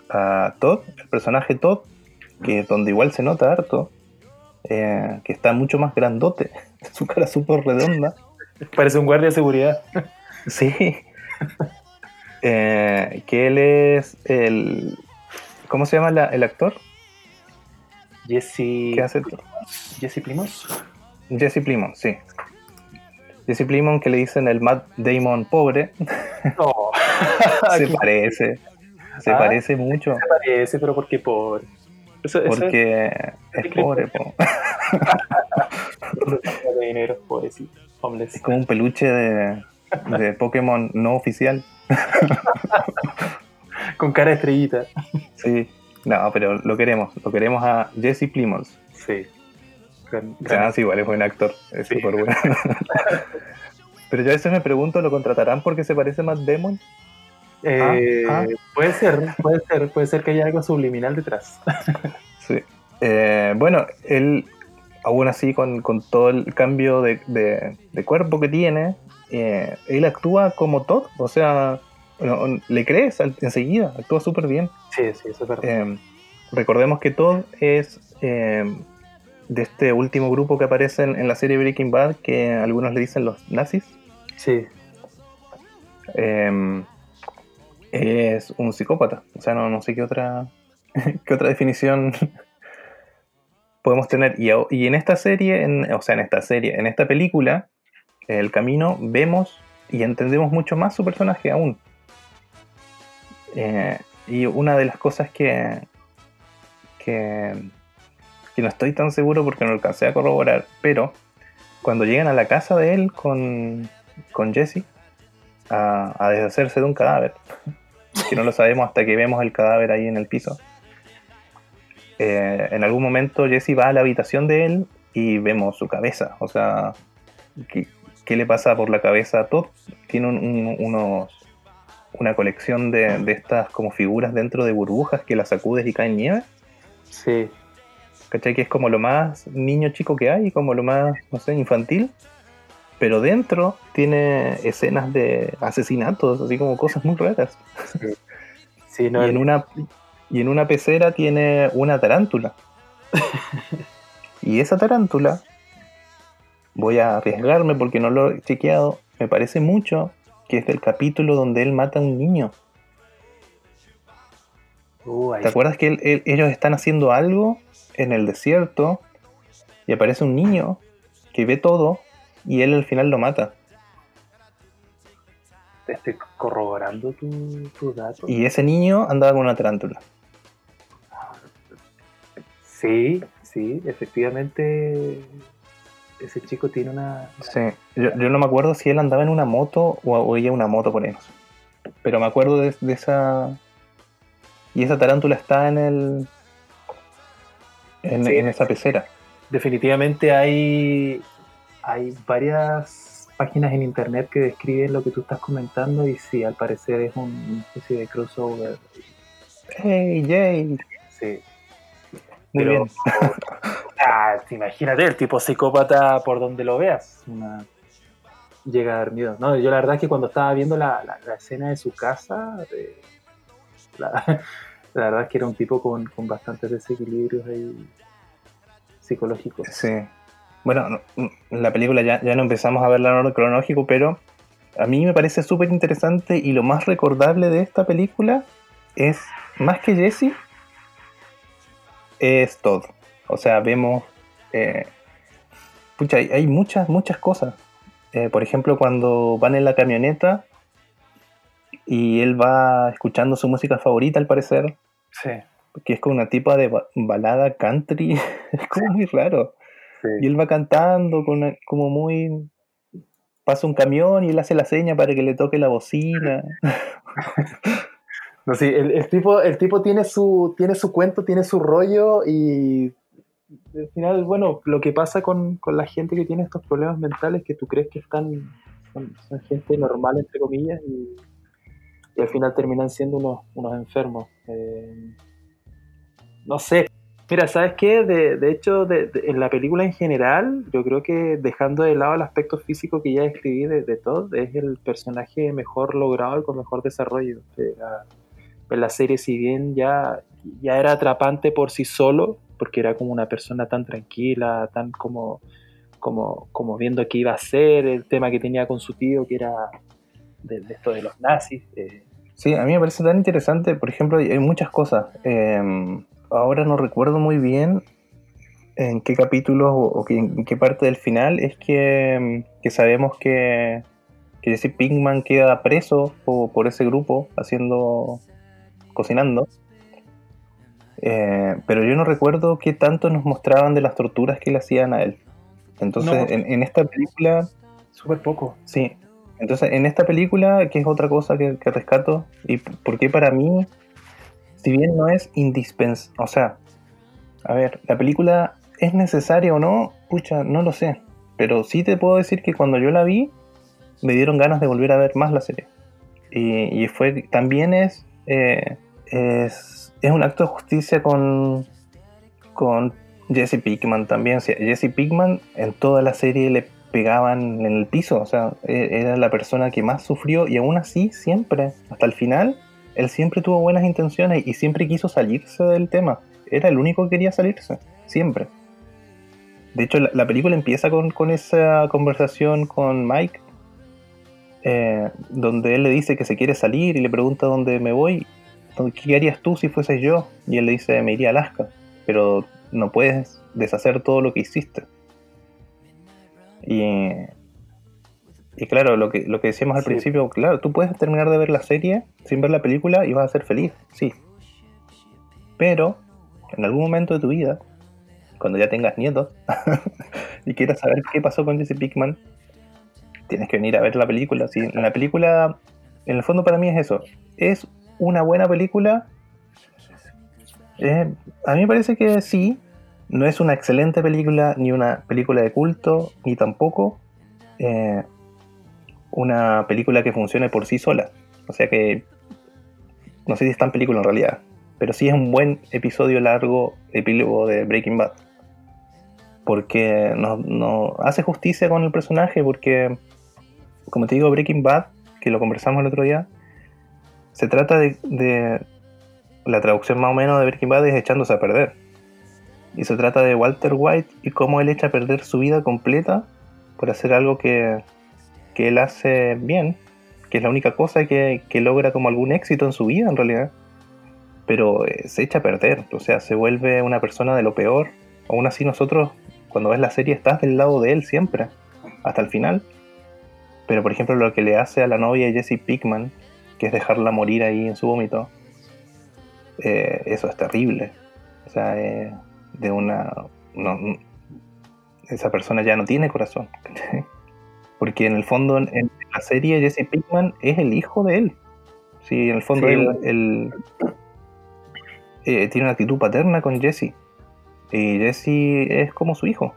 a Todd, el personaje Todd, que donde igual se nota harto, eh, que está mucho más grandote, su cara súper redonda. Parece un guardia de seguridad. Sí. Eh, que él es el, ¿Cómo se llama la- el actor? Jesse. ¿Qué hace? Jesse Plimos. Jesse Plimon, sí. Jesse Plimon que le dicen el Matt Damon pobre, No. se ¿Qué parece. Se Ah. parece mucho te parece? Pero porque por. Eso, eso porque es es- pobre, po. es de dinero, pobrecito. Homeless. es como un peluche de, de Pokémon no oficial. Con cara de estrellita. Sí, no, pero lo queremos, lo queremos a Jesse Plimons. Sí. Gran- O sea, gran- sí, igual es buen actor, es Sí. súper bueno. pero yo a veces me pregunto, ¿lo contratarán porque se parece a Matt Damon? Eh, Ah, ah. Puede ser, puede ser, puede ser que haya algo subliminal detrás. Sí. Eh, bueno, él, aún así, con, con todo el cambio de, de- de cuerpo que tiene, eh, él actúa como Todd, o sea, no- le crees enseguida, actúa súper bien. Sí, sí, eso es verdad. Eh, recordemos que Todd es eh, de este último grupo que aparece en, en la serie Breaking Bad, que algunos le dicen los nazis. sí, Eh, es un psicópata. O sea, no, no sé qué otra, qué otra definición podemos tener. Y, y en esta serie, en- o sea, en esta serie, en esta película, El Camino, vemos y entendemos mucho más su personaje aún. Eh, y una de las cosas que, que, que no estoy tan seguro porque no alcancé a corroborar, pero cuando llegan a la casa de él con, con Jesse, a, a deshacerse de un cadáver, que no lo sabemos hasta que vemos el cadáver ahí en el piso. Eh, en algún momento Jesse va a la habitación de él y vemos su cabeza, o sea, ¿qué, qué le pasa por la cabeza a Todd? Tiene un- un- unos, una colección de, de estas como figuras dentro de burbujas que las sacudes y caen nieve. sí. ¿Cachai? Que es como lo más niño chico que hay, como lo más, no sé, infantil. Pero dentro tiene escenas de asesinatos, así como cosas muy raras. Sí, no, y, en una, y en una pecera tiene una tarántula. y esa tarántula, voy a arriesgarme porque no lo he chequeado, me parece mucho que es del capítulo donde él mata a un niño. Uh, ¿Te acuerdas que él- él- ellos están haciendo algo en el desierto y aparece un niño que ve todo y él al final lo mata? te estoy corroborando tu, tu dato. Y ese niño andaba con una tarántula. Sí, sí, efectivamente ese chico tiene una... Sí, yo, yo no me acuerdo si él andaba en una moto o, o ella una moto por sé. Pero me acuerdo de, de esa... Y esa tarántula está en el... En, Sí. en esa pecera. Definitivamente hay, hay varias páginas en internet que describen lo que tú estás comentando y sí, al parecer es un- una especie de crossover. ¡Hey, Jay! Sí. Muy Pero- bien. Ah, te imagínate, el tipo psicópata por donde lo veas. una- Llega a dar miedo. No, yo la verdad es que cuando estaba viendo la, la- la escena de su casa, eh, la, la verdad es que era un tipo con, con bastantes desequilibrios ahí psicológicos. Sí. Bueno, no- en la película ya, ya no empezamos a verla en orden cronológico, pero a mí me parece súper interesante y lo más recordable de esta película es, más que Jesse, es todo. O sea, vemos... eh, pucha, hay, hay muchas, muchas cosas. Eh, por ejemplo, cuando van en la camioneta y él va escuchando su música favorita, al parecer, Sí, que es como una tipa de ba- balada country, es como muy raro. Y sí. él va cantando con una- como muy... Pasa un camión y él hace la seña para que le toque la bocina. No, sí, el, el tipo, el tipo tiene su, tiene su cuento, tiene su rollo y al final, bueno, lo que pasa con, con la gente que tiene estos problemas mentales que tú crees que están, son, gente normal, entre comillas, y, al final terminan siendo unos, unos enfermos. Eh, no sé. Mira, ¿sabes qué? De, de hecho, de- en la película en general, yo creo que dejando de lado el aspecto físico que ya describí de, de todo, es el personaje mejor logrado y con mejor desarrollo. Eh, en la serie, si bien ya, ya era atrapante por sí solo, porque era como una persona tan tranquila, tan como, como, como viendo qué iba a hacer, el tema que tenía con su tío, que era de, esto de los nazis, eh, Sí, a mí me parece tan interesante, por ejemplo, hay muchas cosas. Eh, ahora no recuerdo muy bien en qué capítulo o, en qué parte del final es que, que sabemos que, que Jesse Pinkman queda preso po- por, ese grupo haciendo, cocinando. Eh, pero yo no recuerdo qué tanto nos mostraban de las torturas que le hacían a él. Entonces, No. en, en esta película Súper poco. Sí. Entonces, en esta película, que es otra cosa que, que rescato, y porque para mí, si bien no es indispensable, o sea, a ver, la película es necesaria o no, pucha, no lo sé. Pero sí te puedo decir que cuando yo la vi, me dieron ganas de volver a ver más la serie. Y, y fue, también es, eh, es, es un acto de justicia con, con Jesse Pinkman también. Jesse Pinkman en toda la serie le pegaban en el piso, o sea, e- era la persona que más sufrió y aún así siempre, hasta el final, él siempre tuvo buenas intenciones y siempre quiso salirse del tema. Era el único que quería salirse, siempre. De hecho, la, la película empieza con, con esa conversación con Mike, eh, donde él le dice que se quiere salir y le pregunta dónde me voy. ¿Qué harías tú si fueses yo? Y él le dice, me iría a Alaska, pero no puedes deshacer todo lo que hiciste. Y, y claro, lo que, lo que decíamos al Sí. principio, claro, tú puedes terminar de ver la serie sin ver la película y vas a ser feliz, sí. Pero en algún momento de tu vida, cuando ya tengas nietos y quieras saber qué pasó con Jesse Pickman, tienes que venir a ver la película. Sí, en la película, en el fondo para mí es eso. Es una buena película. Eh, a mí me parece que sí. No es una excelente película, ni una película de culto, ni tampoco eh, una película que funcione por sí sola. O sea que no sé si es tan película en realidad, pero sí es un buen episodio largo, epílogo de Breaking Bad. Porque nos no hace justicia con el personaje, porque, como te digo, Breaking Bad, que lo conversamos el otro día, se trata de, de- la traducción más o menos de Breaking Bad es echándose a perder. Y se trata de Walter White y cómo él echa a perder su vida completa por hacer algo que, él hace bien, que es la única cosa que, que logra como algún éxito en su vida en realidad. Pero eh, se echa a perder, o sea, se vuelve una persona de lo peor. Aún así nosotros, cuando ves la serie, estás del lado de él siempre, hasta el final. Pero por ejemplo lo que le hace a la novia de Jesse Pickman, que es dejarla morir ahí en su vómito, eh, eso es terrible. O sea, eh, de una... no- esa persona ya no tiene corazón. Porque en el fondo, en, en la serie, Jesse Pickman es el hijo de él. Sí, en el fondo Sí, él, bueno. él, eh, tiene una actitud paterna con Jesse. Y Jesse es como su hijo.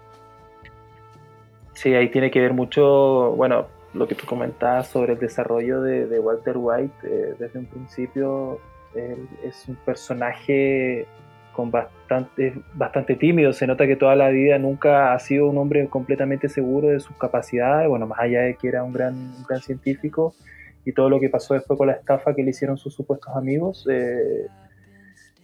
Sí, ahí tiene que ver mucho, bueno, lo que tú comentabas sobre el desarrollo de, de Walter White eh, desde un principio. Él es un personaje con bastante, bastante tímido. Se nota que toda la vida nunca ha sido un hombre completamente seguro de sus capacidades. Bueno, más allá de que era un gran, un gran científico y todo lo que pasó después con la estafa que le hicieron sus supuestos amigos. eh,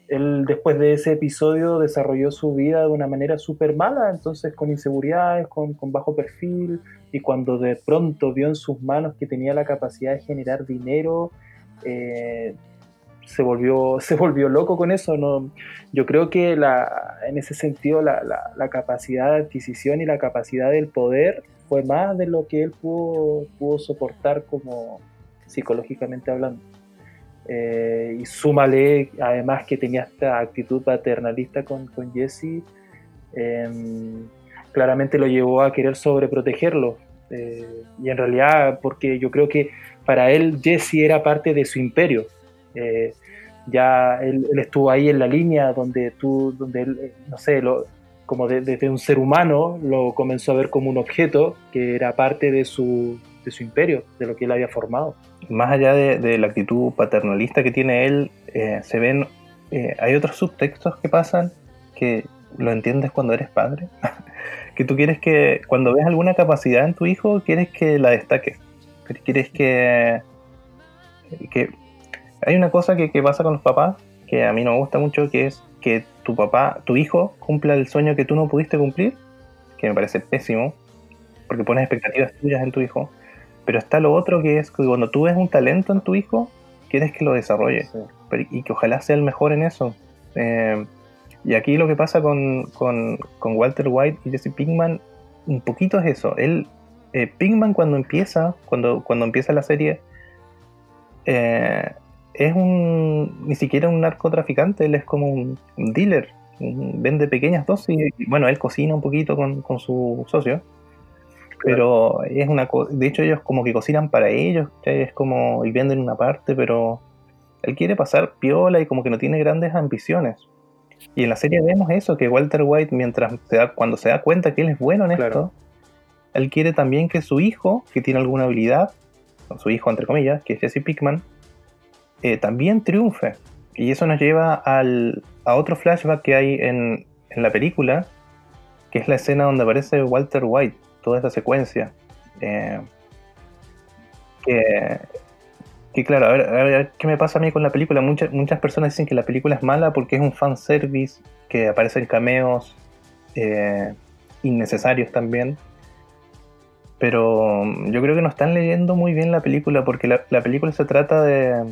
él después de ese episodio desarrolló su vida de una manera súper mala, entonces con inseguridades, con, bajo perfil, y cuando de pronto vio en sus manos que tenía la capacidad de generar dinero, eh, se, volvió, se volvió loco con eso. ¿no? Yo creo que la, en ese sentido la, la- la capacidad de adquisición y la capacidad del poder fue más de lo que él pudo, pudo soportar como psicológicamente hablando. Eh, y súmale además que tenía esta actitud paternalista con, con Jesse, eh, claramente lo llevó a querer sobreprotegerlo. Eh, y en realidad, porque yo creo que para él Jesse era parte de su imperio. Eh, ya él, él estuvo ahí en la línea donde tú, donde él, no sé, lo, como de- desde un ser humano lo comenzó a ver como un objeto que era parte de su, de su imperio, de lo que él había formado. Más allá de, de la actitud paternalista que tiene él, eh, se ven, eh, hay otros subtextos que pasan que lo entiendes cuando eres padre. que tú quieres que, cuando ves alguna capacidad en tu hijo, quieres que la destaque. Quieres que, que hay una cosa que, que pasa con los papás que a mí no me gusta mucho, que es que tu papá, tu hijo, cumpla el sueño que tú no pudiste cumplir, que me parece pésimo, porque pones expectativas tuyas en tu hijo. Pero está lo otro que es que cuando tú ves un talento en tu hijo, quieres que lo desarrolle Sí. pero- y que ojalá sea el mejor en eso. Eh, y aquí lo que pasa con, con- con Walter White y Jesse Pinkman, un poquito es eso. Él, eh, Pinkman cuando empieza, cuando, cuando empieza la serie, eh, es un ni siquiera un narcotraficante, él es como un, un dealer, un- vende pequeñas dosis. Y, bueno, él cocina un poquito con, con su socio. Pero es una co- de hecho ellos como que cocinan para ellos, es como y venden una parte, pero él quiere pasar piola y como que no tiene grandes ambiciones. Y en la serie vemos eso, que Walter White, mientras se da, cuando se da cuenta que él es bueno en Claro. esto, él quiere también que su hijo, que tiene alguna habilidad, o su hijo entre comillas, que es Jesse Pickman, eh, también triunfe. Y eso nos lleva al, a otro flashback que hay en, en la película, que es la escena donde aparece Walter White, toda esa secuencia. Eh, que, que claro, a ver, qué me pasa a mí con la película. Muchas, muchas personas dicen que la película es mala porque es un fanservice, que aparecen cameos eh, innecesarios también. Pero yo creo que no están leyendo muy bien la película porque la, la película se trata de,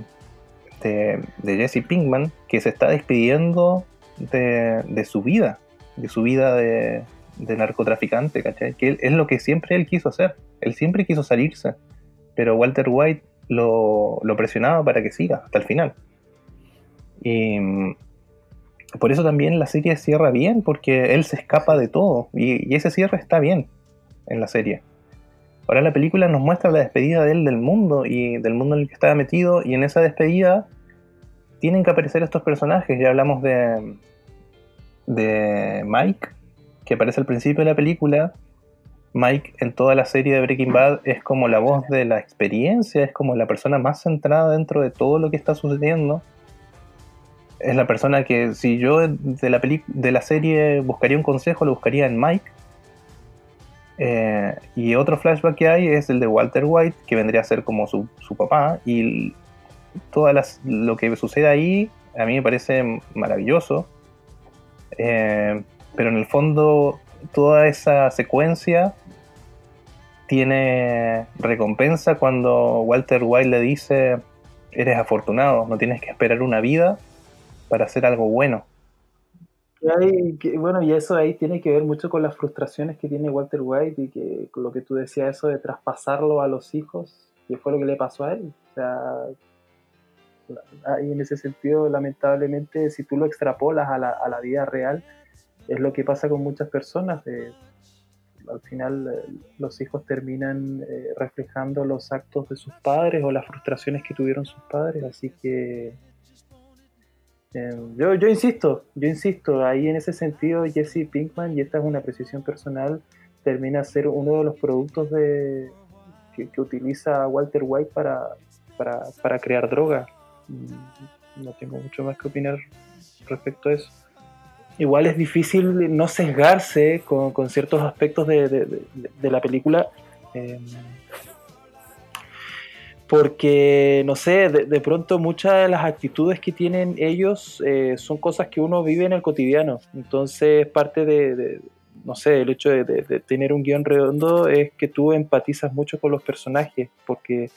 de, de Jesse Pinkman que se está despidiendo de, de su vida, de su vida de, de narcotraficante, ¿cachai? Que es lo que siempre él quiso hacer. Él siempre quiso salirse, pero Walter White lo, lo presionaba para que siga hasta el final. Y mm, por eso también la serie cierra bien, porque él se escapa de todo, y, y ese cierre está bien en la serie. Ahora la película nos muestra la despedida de él del mundo y del mundo en el que estaba metido, y en esa despedida tienen que aparecer estos personajes. Ya hablamos de, de Mike, que aparece al principio de la película. Mike en toda la serie de Breaking Bad es como la voz de la experiencia, es como la persona más centrada dentro de todo lo que está sucediendo. Es la persona que si yo de la, serie buscaría un consejo, lo buscaría en Mike. Eh, y otro flashback que hay es el de Walter White, que vendría a ser como su, su papá. Y todo lo que sucede ahí a mí me parece maravilloso. Eh, pero en el fondo toda esa secuencia tiene recompensa cuando Walter White le dice, eres afortunado, no tienes que esperar una vida para hacer algo bueno. Hay- que, bueno, y eso ahí tiene que ver mucho con las frustraciones que tiene Walter White y que con lo que tú decías, eso de traspasarlo a los hijos, que fue lo que le pasó a él. O sea, ahí en ese sentido, lamentablemente, si tú lo extrapolas a la, a la vida real, es lo que pasa con muchas personas. al final, eh, los hijos terminan eh, reflejando los actos de sus padres o las frustraciones que tuvieron sus padres, así que eh, yo, yo insisto, yo insisto, ahí en ese sentido Jesse Pinkman, y esta es una precisión personal, termina ser uno de los productos de, que, que utiliza Walter White para, para, para crear droga. Mm, No tengo mucho más que opinar respecto a eso. Igual es difícil no sesgarse con, con ciertos aspectos de, de- la película. eh, porque, no sé, de, pronto muchas de las actitudes que tienen ellos eh, son cosas que uno vive en el cotidiano. Entonces, parte de, no sé, el hecho de tener un guion redondo es que tú empatizas mucho con los personajes, porque,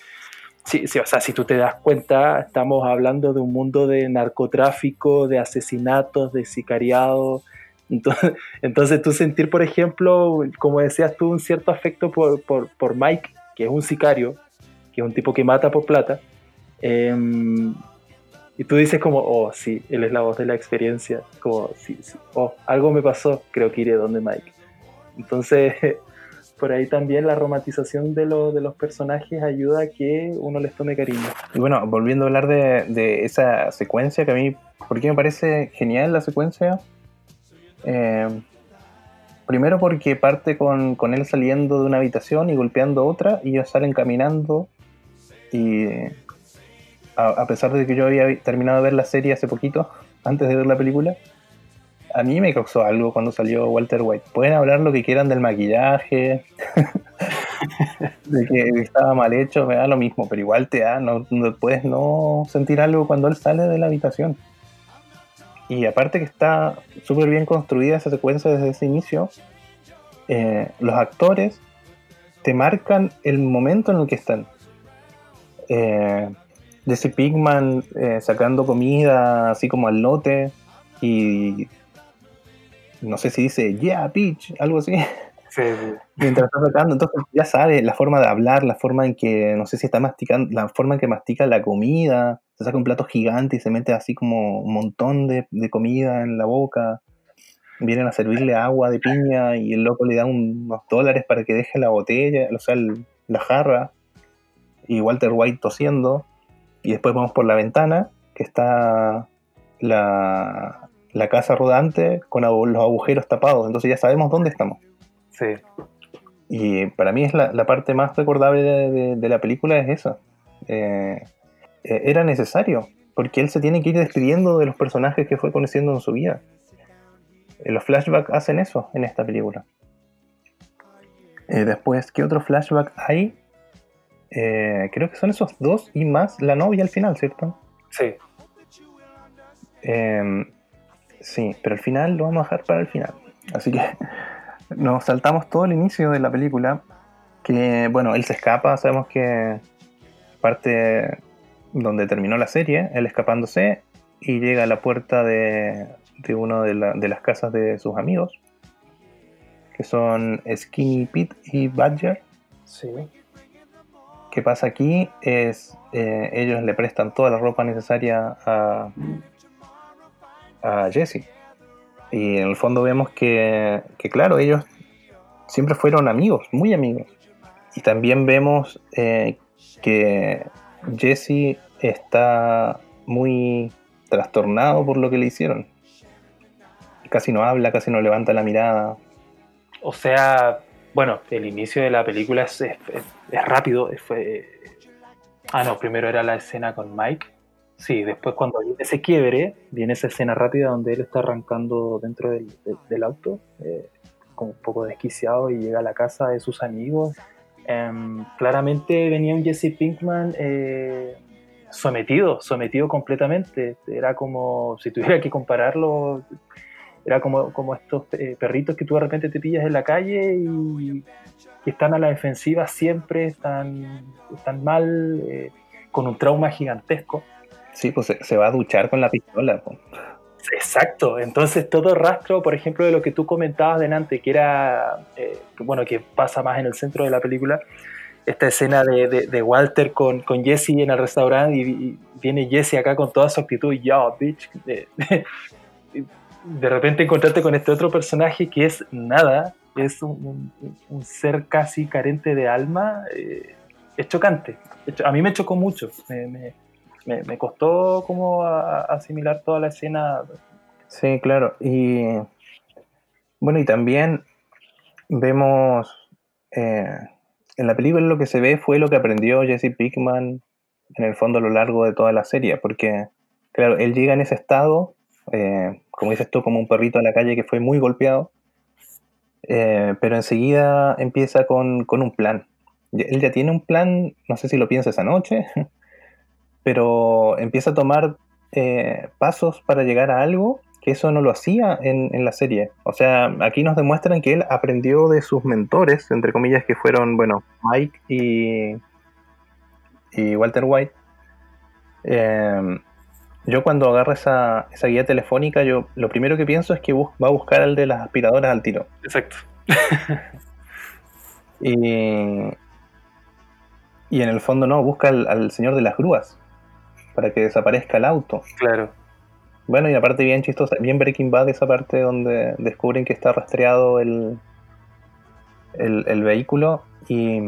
sí, sí, o sea, si tú te das cuenta, estamos hablando de un mundo de narcotráfico, de asesinatos, de sicariado. Entonces, entonces tú sentir, por ejemplo, como decías tú, un cierto afecto por, por, Mike, que es un sicario, que es un tipo que mata por plata. em, y tú dices como, oh, sí, él es la voz de la experiencia. Como, sí, sí, oh, algo me pasó, creo que iré donde Mike. Entonces, por ahí también la romantización de, lo- de los personajes ayuda a que uno les tome cariño. Y bueno, volviendo a hablar de, esa secuencia que a mí, ¿por qué me parece genial la secuencia? Eh, primero porque parte con, con él saliendo de una habitación y golpeando otra y ellos salen caminando y a, pesar de que yo había terminado de ver la serie hace poquito, antes de ver la película, a mí me causó algo cuando salió Walter White. Pueden hablar lo que quieran del maquillaje, de que estaba mal hecho, me da lo mismo, pero igual te da, no, puedes no sentir algo cuando él sale de la habitación. Y aparte que está súper bien construida esa secuencia desde ese inicio, eh, los actores te marcan el momento en el que están. Eh, Jesse Pinkman eh, sacando comida así como al lote y no sé si dice yeah bitch algo así. Sí, sí. mientras está sacando entonces ya sabe la forma de hablar la forma en que no sé si está masticando la forma en que mastica la comida. Se saca un plato gigante y se mete así como un montón de, de comida en la boca. Vienen a servirle agua de piña y el loco le da un- unos dólares para que deje la botella o sea el- la jarra. Y Walter White tosiendo. Y después vamos por la ventana que está la, la casa rodante con los agujeros tapados entonces ya sabemos dónde estamos Sí. y para mí es la, la parte más recordable de, de- de la película es esa. Eh, eh, era necesario, porque él se tiene que ir despidiendo de los personajes que fue conociendo en su vida. Eh, los flashbacks hacen eso en esta película. Después, ¿qué otro flashback hay? Creo que son esos dos y más la novia al final, ¿cierto? Sí. Eh, sí, pero al final lo vamos a dejar para el final. Así que nos saltamos todo el inicio de la película. Que bueno, él se escapa, sabemos que parte donde terminó la serie, él escapándose y llega a la puerta de, de una de, la- de las casas de sus amigos, que son Skinny Pete y Badger. Sí. ¿Qué pasa aquí? Es eh, ellos le prestan toda la ropa necesaria a, a Jesse. Y en el fondo vemos que, claro, ellos siempre fueron amigos, muy amigos. Y también vemos eh, que Jesse está muy trastornado por lo que le hicieron. Casi no habla, casi no levanta la mirada. O sea, bueno, el inicio de la película es, es- es- rápido. fue- Ah, no, primero era la escena con Mike. Sí, después cuando viene ese quiebre, viene esa escena rápida donde él está arrancando dentro del, auto, eh, como un poco desquiciado, y llega a la casa de sus amigos. Em, claramente venía un Jesse Pinkman eh, sometido, sometido completamente. Era como, si tuviera que compararlo, era como, como estos eh, perritos que tú de repente te pillas en la calle y que están a la defensiva siempre, están, están mal, eh, con un trauma gigantesco. Sí, pues se, va a duchar con la pistola. po. Exacto, entonces todo rastro, por ejemplo, de lo que tú comentabas delante, que era, eh, bueno, que pasa más en el centro de la película, esta escena de, Walter con, con Jesse en el restaurante y, viene Jesse acá con toda su actitud, yo, bitch, de, de- repente encontrarte con este otro personaje que es nada, es un, ser casi carente de alma, eh, es chocante. A mí me chocó mucho, me- me- costó como asimilar toda la escena Sí, claro. Y bueno, y también vemos eh, en la película lo que se ve fue lo que aprendió Jesse Pickman en el fondo a lo largo de toda la serie, porque claro, él llega en ese estado, eh, como dices tú, como un perrito a la calle que fue muy golpeado, eh, pero enseguida empieza con, con un plan. Él ya tiene un plan, no sé si lo piensa esa noche, pero empieza a tomar eh, pasos para llegar a algo que eso no lo hacía en, en la serie. O sea, aquí nos demuestran que él aprendió de sus mentores, entre comillas, que fueron, bueno, Mike y, y Walter White. Eh, yo cuando agarro esa, esa guía telefónica, yo lo primero que pienso es que va a buscar al de las aspiradoras al tiro. Exacto. Y, y en el fondo no, busca al, al señor de las grúas para que desaparezca el auto. Claro. Bueno, y la parte bien chistosa, bien Breaking Bad, esa parte donde descubren que está rastreado el, el, el vehículo. Y,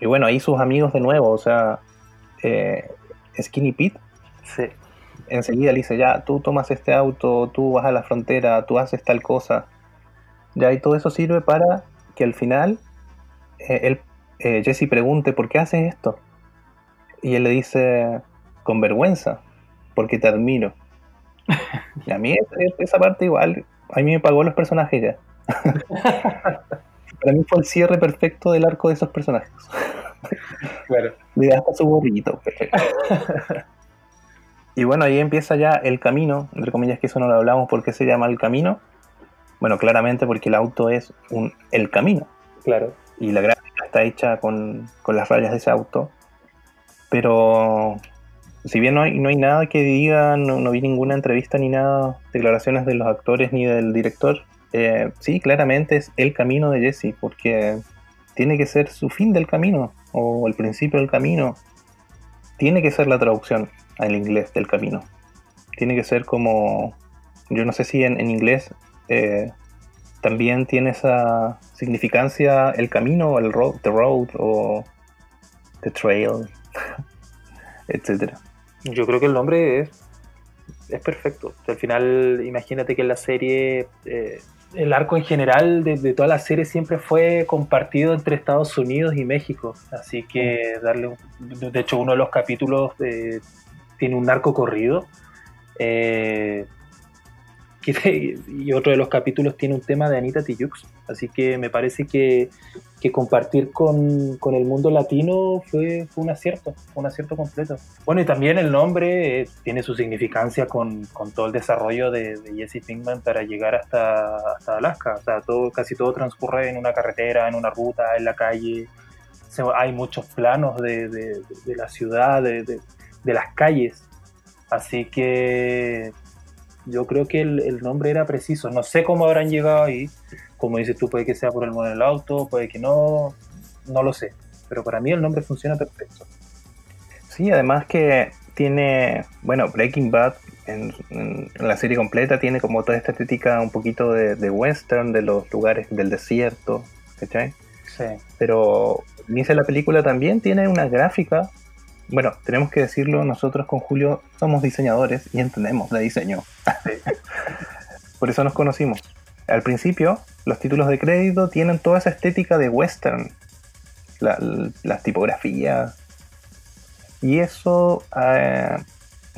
y bueno, ahí sus amigos de nuevo, o sea, eh, Skinny Pete Sí. enseguida le dice, ya, tú tomas este auto, tú vas a la frontera, tú haces tal cosa. Ya, y todo eso sirve para que al final eh, él, eh, Jesse pregunte, ¿por qué haces esto? Y él le dice, con vergüenza, porque te admiro. Y a mí es- es- esa parte igual, a mí me pagó los personajes ya. Para mí fue el cierre perfecto del arco de esos personajes. Claro. Le da hasta su gorrito. perfecto. y bueno, ahí empieza ya el camino, entre comillas que eso no lo hablamos, ¿por qué se llama el camino? Bueno, claramente porque el auto es un el camino Claro. y la gráfica está hecha con, con las rayas de ese auto. Pero si bien no hay, no hay nada que diga, no, no vi ninguna entrevista ni nada, declaraciones de los actores ni del director, eh, sí, claramente es el camino de Jesse, porque tiene que ser su fin del camino, o el principio del camino. Tiene que ser la traducción al inglés del camino. Tiene que ser como, yo no sé si en, en inglés eh, también tiene esa significancia el camino, el road, the road o the trail, etcétera. Yo creo que el nombre es, es perfecto. O sea, al final, imagínate que en la serie, eh, el arco en general de, de toda la serie siempre fue compartido entre Estados Unidos y México. Así que darle un- De hecho, uno de los capítulos eh, tiene un arco corrido. eh, y otro de los capítulos tiene un tema de Anita Tijoux. Así que me parece que, que compartir con, con el mundo latino fue, fue un acierto, un acierto completo. Bueno, y también el nombre eh, tiene su significancia con, con todo el desarrollo de, de Jesse Pinkman para llegar hasta, hasta Alaska. O sea, todo, casi todo transcurre en una carretera, en una ruta, en la calle. Se- hay muchos planos de, de- de la ciudad, de las calles. Así que yo creo que el, el nombre era preciso. No sé cómo habrán llegado ahí. Como dices tú, puede que sea por el modelo del auto, puede que no. No lo sé. Pero para mí el nombre funciona perfecto. Sí, además que tiene, bueno, Breaking Bad en, en la serie completa tiene como toda esta estética un poquito de, de western, de los lugares del desierto, ¿cachai? Sí. Pero inicia la película también tiene una gráfica. Bueno, tenemos que decirlo, nosotros con Julio somos diseñadores y entendemos de diseño. Por eso nos conocimos. Al principio, los títulos de crédito tienen toda esa estética de western. La- las tipografías. Y eso, eh,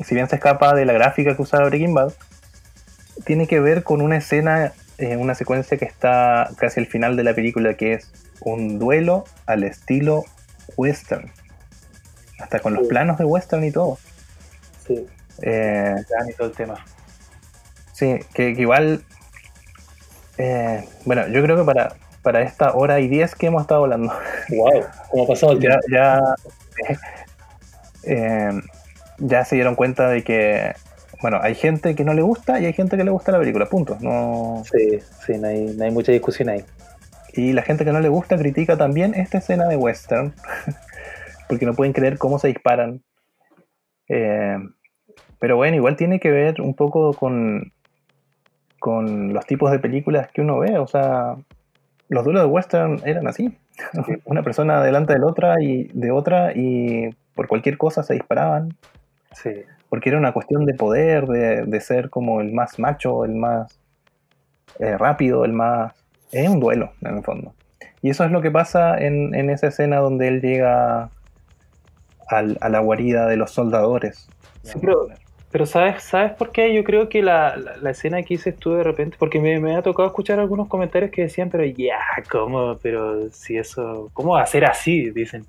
si bien se escapa de la gráfica que usaba Breaking Bad, tiene que ver con una escena, eh, una secuencia que está casi al final de la película, que es un duelo al estilo western. Hasta con los Sí. planos de western y todo. Sí. Eh, y todo el tema. sí, que, que igual. eh, bueno, yo creo que para, para esta hora y diez que hemos estado hablando, Wow, ¿cómo ha pasado el ya, tiempo? ya, eh, ya se dieron cuenta de que, bueno, hay gente que no le gusta y hay gente que le gusta la película, punto. No, Sí, sí, no hay, no hay mucha discusión ahí. y la gente que no le gusta critica también esta escena de western, porque no pueden creer cómo se disparan. Eh, pero bueno, igual tiene que ver un poco con, con los tipos de películas que uno ve. O sea, los duelos de western eran así. Una persona delante de la otra y de otra y por cualquier cosa se disparaban. Sí. Porque era una cuestión de poder, de, de ser como el más macho, el más eh, rápido, el más... Es un duelo, en el fondo. Y eso es lo que pasa en, en esa escena donde él llega a la guarida de los soldadores. Pero- ¿sabes, ¿sabes por qué? Yo creo que la, la, escena que hice tú de repente, porque me, me ha tocado escuchar algunos comentarios que decían, pero ya, ¿cómo? Pero si eso, ¿cómo va a ser así? Dicen.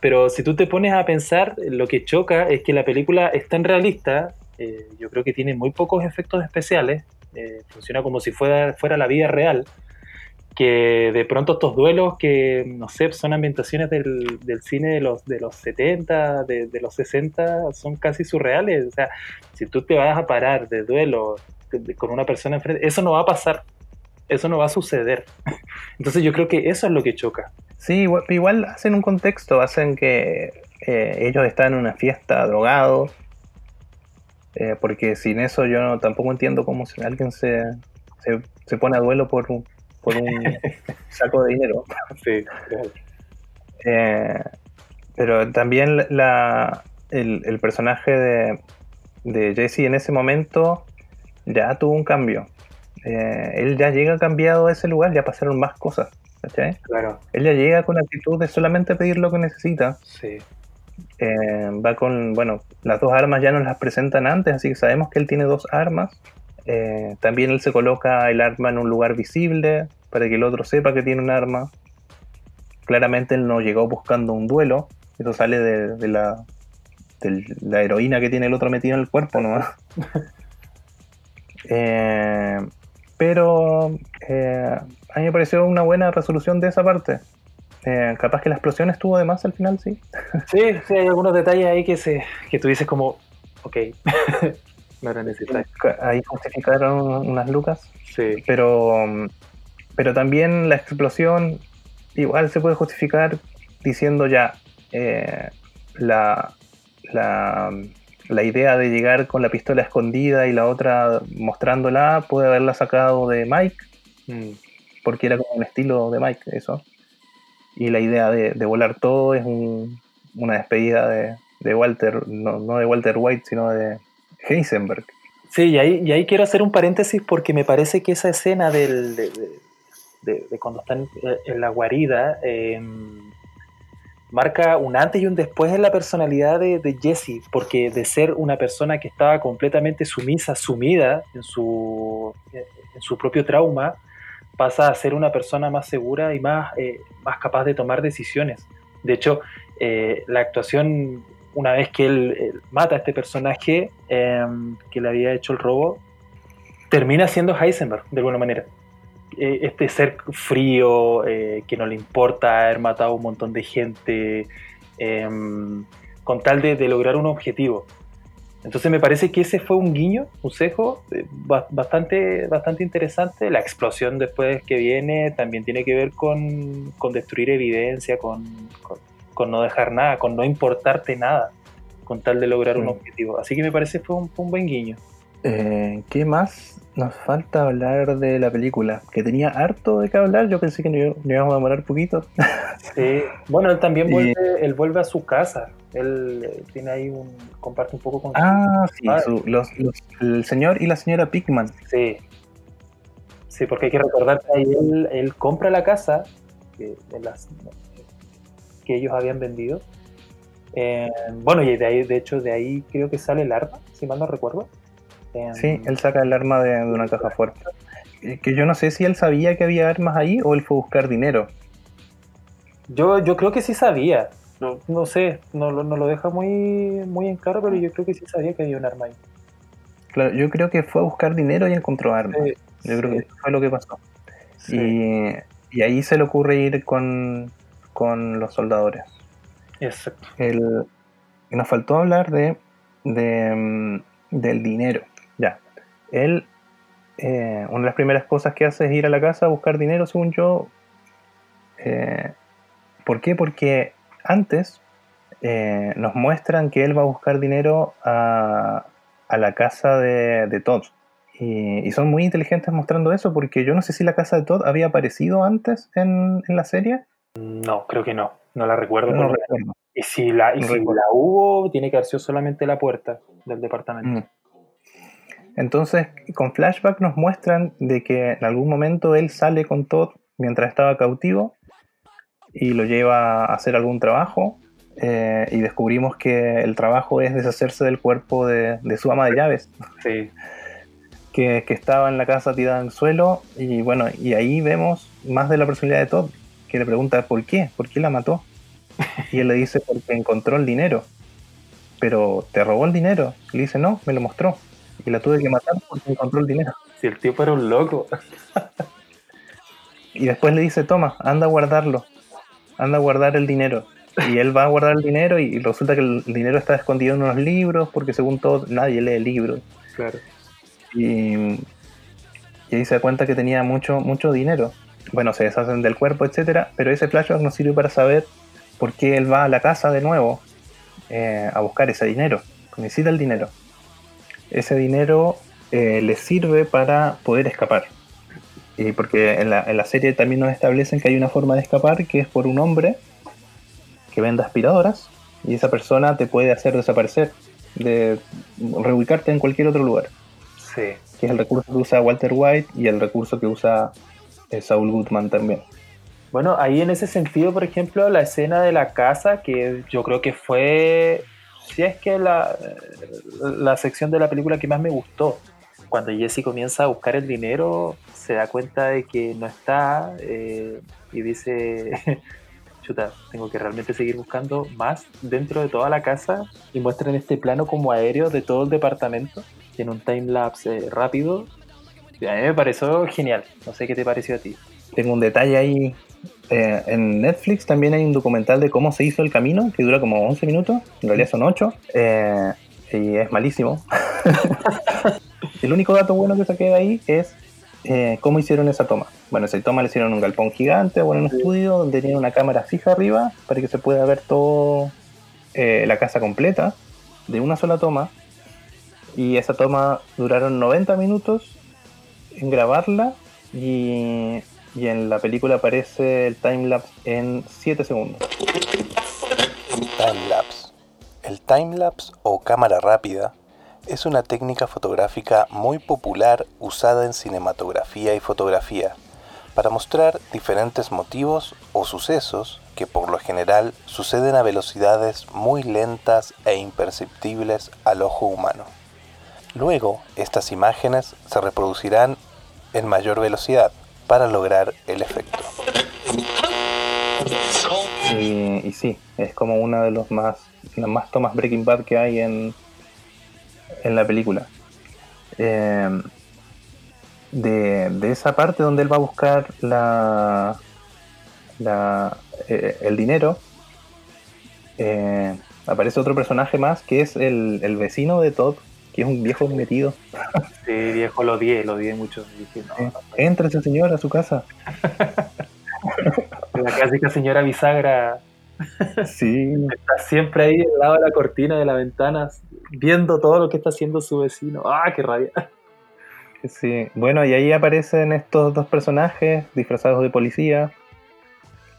Pero si tú te pones a pensar, lo que choca es que la película es tan realista, eh, yo creo que tiene muy pocos efectos especiales, eh, funciona como si fuera, fuera la vida real, que de pronto estos duelos que, no sé, son ambientaciones del, cine de los, de los 70, de, los 60, son casi surreales. O sea, si tú te vas a parar de duelo con una persona enfrente, eso no va a pasar, eso no va a suceder. Entonces yo creo que eso es lo que choca. Sí, igual, hacen un contexto, hacen que eh, ellos están en una fiesta drogados, eh, porque sin eso yo tampoco entiendo cómo alguien se, se, se pone a duelo por un, por un saco de dinero. Sí, Eh, pero también la, el, el personaje de, de Jesse en ese momento ya tuvo un cambio. Eh, él ya llega cambiado a ese lugar, ya pasaron más cosas. ¿cachai? claro, Él ya llega con la actitud de solamente pedir lo que necesita. sí. Eh, va con, bueno, las dos armas ya nos las presentan antes, así que sabemos que él tiene dos armas. Eh, también él se coloca el arma en un lugar visible para que el otro sepa que tiene un arma. Claramente él no llegó buscando un duelo, eso sale de, de la, de la heroína que tiene el otro metido en el cuerpo nomás. Eh, pero eh, a mí me pareció una buena resolución de esa parte. Eh, capaz que la explosión estuvo de más al final, sí. Sí, sí, hay algunos detalles ahí que se que tú dices como, ok, no era necesario. Ahí justificaron unas lucas. Sí, Pero, pero también la explosión igual se puede justificar diciendo ya eh, la, la, la idea de llegar con la pistola escondida y la otra mostrándola puede haberla sacado de Mike, Mm, porque era como un estilo de Mike eso. Y la idea de, de volar todo es un- una despedida de, de Walter, no, no de Walter White, sino de Heisenberg. Sí, y ahí, y ahí quiero hacer un paréntesis porque me parece que esa escena del, de, cuando están eh, en la guarida eh, marca un antes y un después en la personalidad de, de Jesse, porque de ser una persona que estaba completamente sumisa, sumida en su, en su propio trauma, pasa a ser una persona más segura y más, eh, más capaz de tomar decisiones. De hecho, eh, la actuación, una vez que él, él mata a este personaje eh, que le había hecho el robo, termina siendo Heisenberg, de alguna manera. Eh, este ser frío, eh, que no le importa haber matado a un montón de gente, eh, con tal de, de lograr un objetivo. Entonces me parece que ese fue un guiño, un cejo eh, ba- bastante, bastante interesante. La explosión después que viene también tiene que ver con, con destruir evidencia, con, con- con no dejar nada, con no importarte nada, con tal de lograr un objetivo. Así que me parece que fue un, buen guiño. Eh, ¿Qué más nos falta hablar de la película? Que tenía harto de qué hablar, yo pensé que nos nos íbamos a demorar poquito. Sí. Bueno, él también Y- vuelve, él vuelve a su casa. Él eh, tiene ahí un. comparte un poco con. su- Ah, sí, padre. su- los- los- el señor y la señora Pickman. Sí. Sí, porque hay que recordar que ahí él, él compra la casa que, las- que ellos habían vendido. Eh, bueno, y de ahí, de hecho, de ahí creo que sale el arma, si mal no recuerdo. Eh, Sí, él saca el arma de, de una caja fuerte. Eh, Que yo no sé si él sabía que había armas ahí o él fue a buscar dinero. yo, yo creo que sí sabía. No, no sé, no, lo- no lo deja muy, muy en claro, pero yo creo que sí sabía que había un arma ahí. Claro, yo creo que fue a buscar dinero y encontró armas. Sí, yo creo que eso fue lo que pasó. sí. Y, y ahí se le ocurre ir con, con los soldadores. Exacto. El, nos faltó hablar de, de, mm, del dinero. Ya. Él, eh, una de las primeras cosas que hace es ir a la casa a buscar dinero, según yo. Eh, ¿Por qué? Porque antes eh, nos muestran que él va a buscar dinero a, a la casa de, de Todd. Y, y son muy inteligentes mostrando eso, porque yo no sé si la casa de Todd había aparecido antes en, en la serie. No, creo que no. No la recuerdo. No. Y si la, y No si recuerdo. la hubo, tiene que haber sido solamente la puerta del departamento. Mm. Entonces, con flashback nos muestran de que en algún momento él sale con Todd mientras estaba cautivo y lo lleva a hacer algún trabajo eh, y descubrimos que el trabajo es deshacerse del cuerpo de, de su ama de llaves Sí, que, que estaba en la casa tirada en el suelo y bueno, y ahí vemos más de la personalidad de Todd que le pregunta por qué, por qué la mató y él le dice porque encontró el dinero. Pero te robó el dinero y le dice no, me lo mostró. Y la tuve que matar porque encontró el dinero. Si el tipo era un loco. y después le dice toma, anda a guardarlo. Anda a guardar el dinero. Y él va a guardar el dinero y resulta que el dinero está escondido en unos libros porque según todo nadie lee libros. Claro. y, y ahí se da cuenta que tenía mucho, mucho dinero. Bueno, se deshacen del cuerpo, etcétera, pero ese flashback nos sirve para saber por qué él va a la casa de nuevo eh, a buscar ese dinero. Necesita el dinero. Ese dinero eh, le sirve para poder escapar. Y porque en la, en la serie también nos establecen que hay una forma de escapar que es por un hombre que vende aspiradoras y esa persona te puede hacer desaparecer, de reubicarte en cualquier otro lugar Sí. que es el recurso que usa Walter White y el recurso que usa eh, Saul Goodman también. Bueno, ahí en ese sentido, por ejemplo, la escena de la casa, que yo creo que fue, si es que la, la sección de la película que más me gustó. Cuando Jesse comienza a buscar el dinero, se da cuenta de que no está eh, y dice, chuta, tengo que realmente seguir buscando más dentro de toda la casa y muestran este plano como aéreo de todo el departamento en un timelapse eh, rápido. A mí me pareció genial, no sé qué te pareció a ti. tengo un detalle ahí. Eh, en Netflix también hay un documental de cómo se hizo el camino, que dura como 11 minutos, en realidad son 8, eh, y es malísimo. el único dato bueno que saqué de ahí es eh, cómo hicieron esa toma. Bueno, esa toma le hicieron un galpón gigante o en un estudio donde tiene una cámara fija arriba para que se pueda ver todo eh, la casa completa de una sola toma. Y esa toma duraron 90 minutos en grabarla y, y en la película aparece el timelapse en 7 segundos. Timelapse. El timelapse o cámara rápida es una técnica fotográfica muy popular usada en cinematografía y fotografía para mostrar diferentes motivos o sucesos que por lo general suceden a velocidades muy lentas e imperceptibles al ojo humano. Luego, estas imágenes se reproducirán en mayor velocidad para lograr el efecto. Y, y sí, es como una de los más, las más tomas Breaking Bad que hay en, en la película. Eh, de, de esa parte donde él va a buscar la, la eh, el dinero, eh, aparece otro personaje más que es el, el vecino de Todd, que es un viejo metido. Sí, viejo, lo odié, lo odié mucho. Dije, no, Entra ese señor a su casa. La clásica señora bisagra Sí, está siempre ahí al lado de la cortina de la ventana, viendo todo lo que está haciendo su vecino. ¡Ah, qué rabia! sí. Bueno, y ahí aparecen estos dos personajes disfrazados de policía.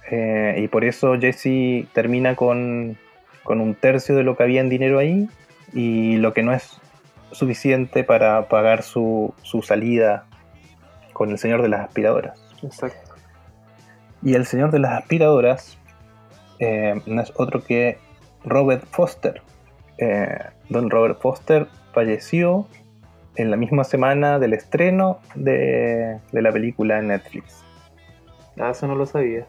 Eh, y por eso Jesse termina con, con un tercio de lo que había en dinero ahí. Y lo que no es suficiente para pagar su, su salida con el señor de las aspiradoras. Exacto. Y el señor de las aspiradoras eh, no es otro que Robert Foster. Eh, don Robert Foster falleció en la misma semana del estreno de, de la película en Netflix. Ah, eso no lo sabía.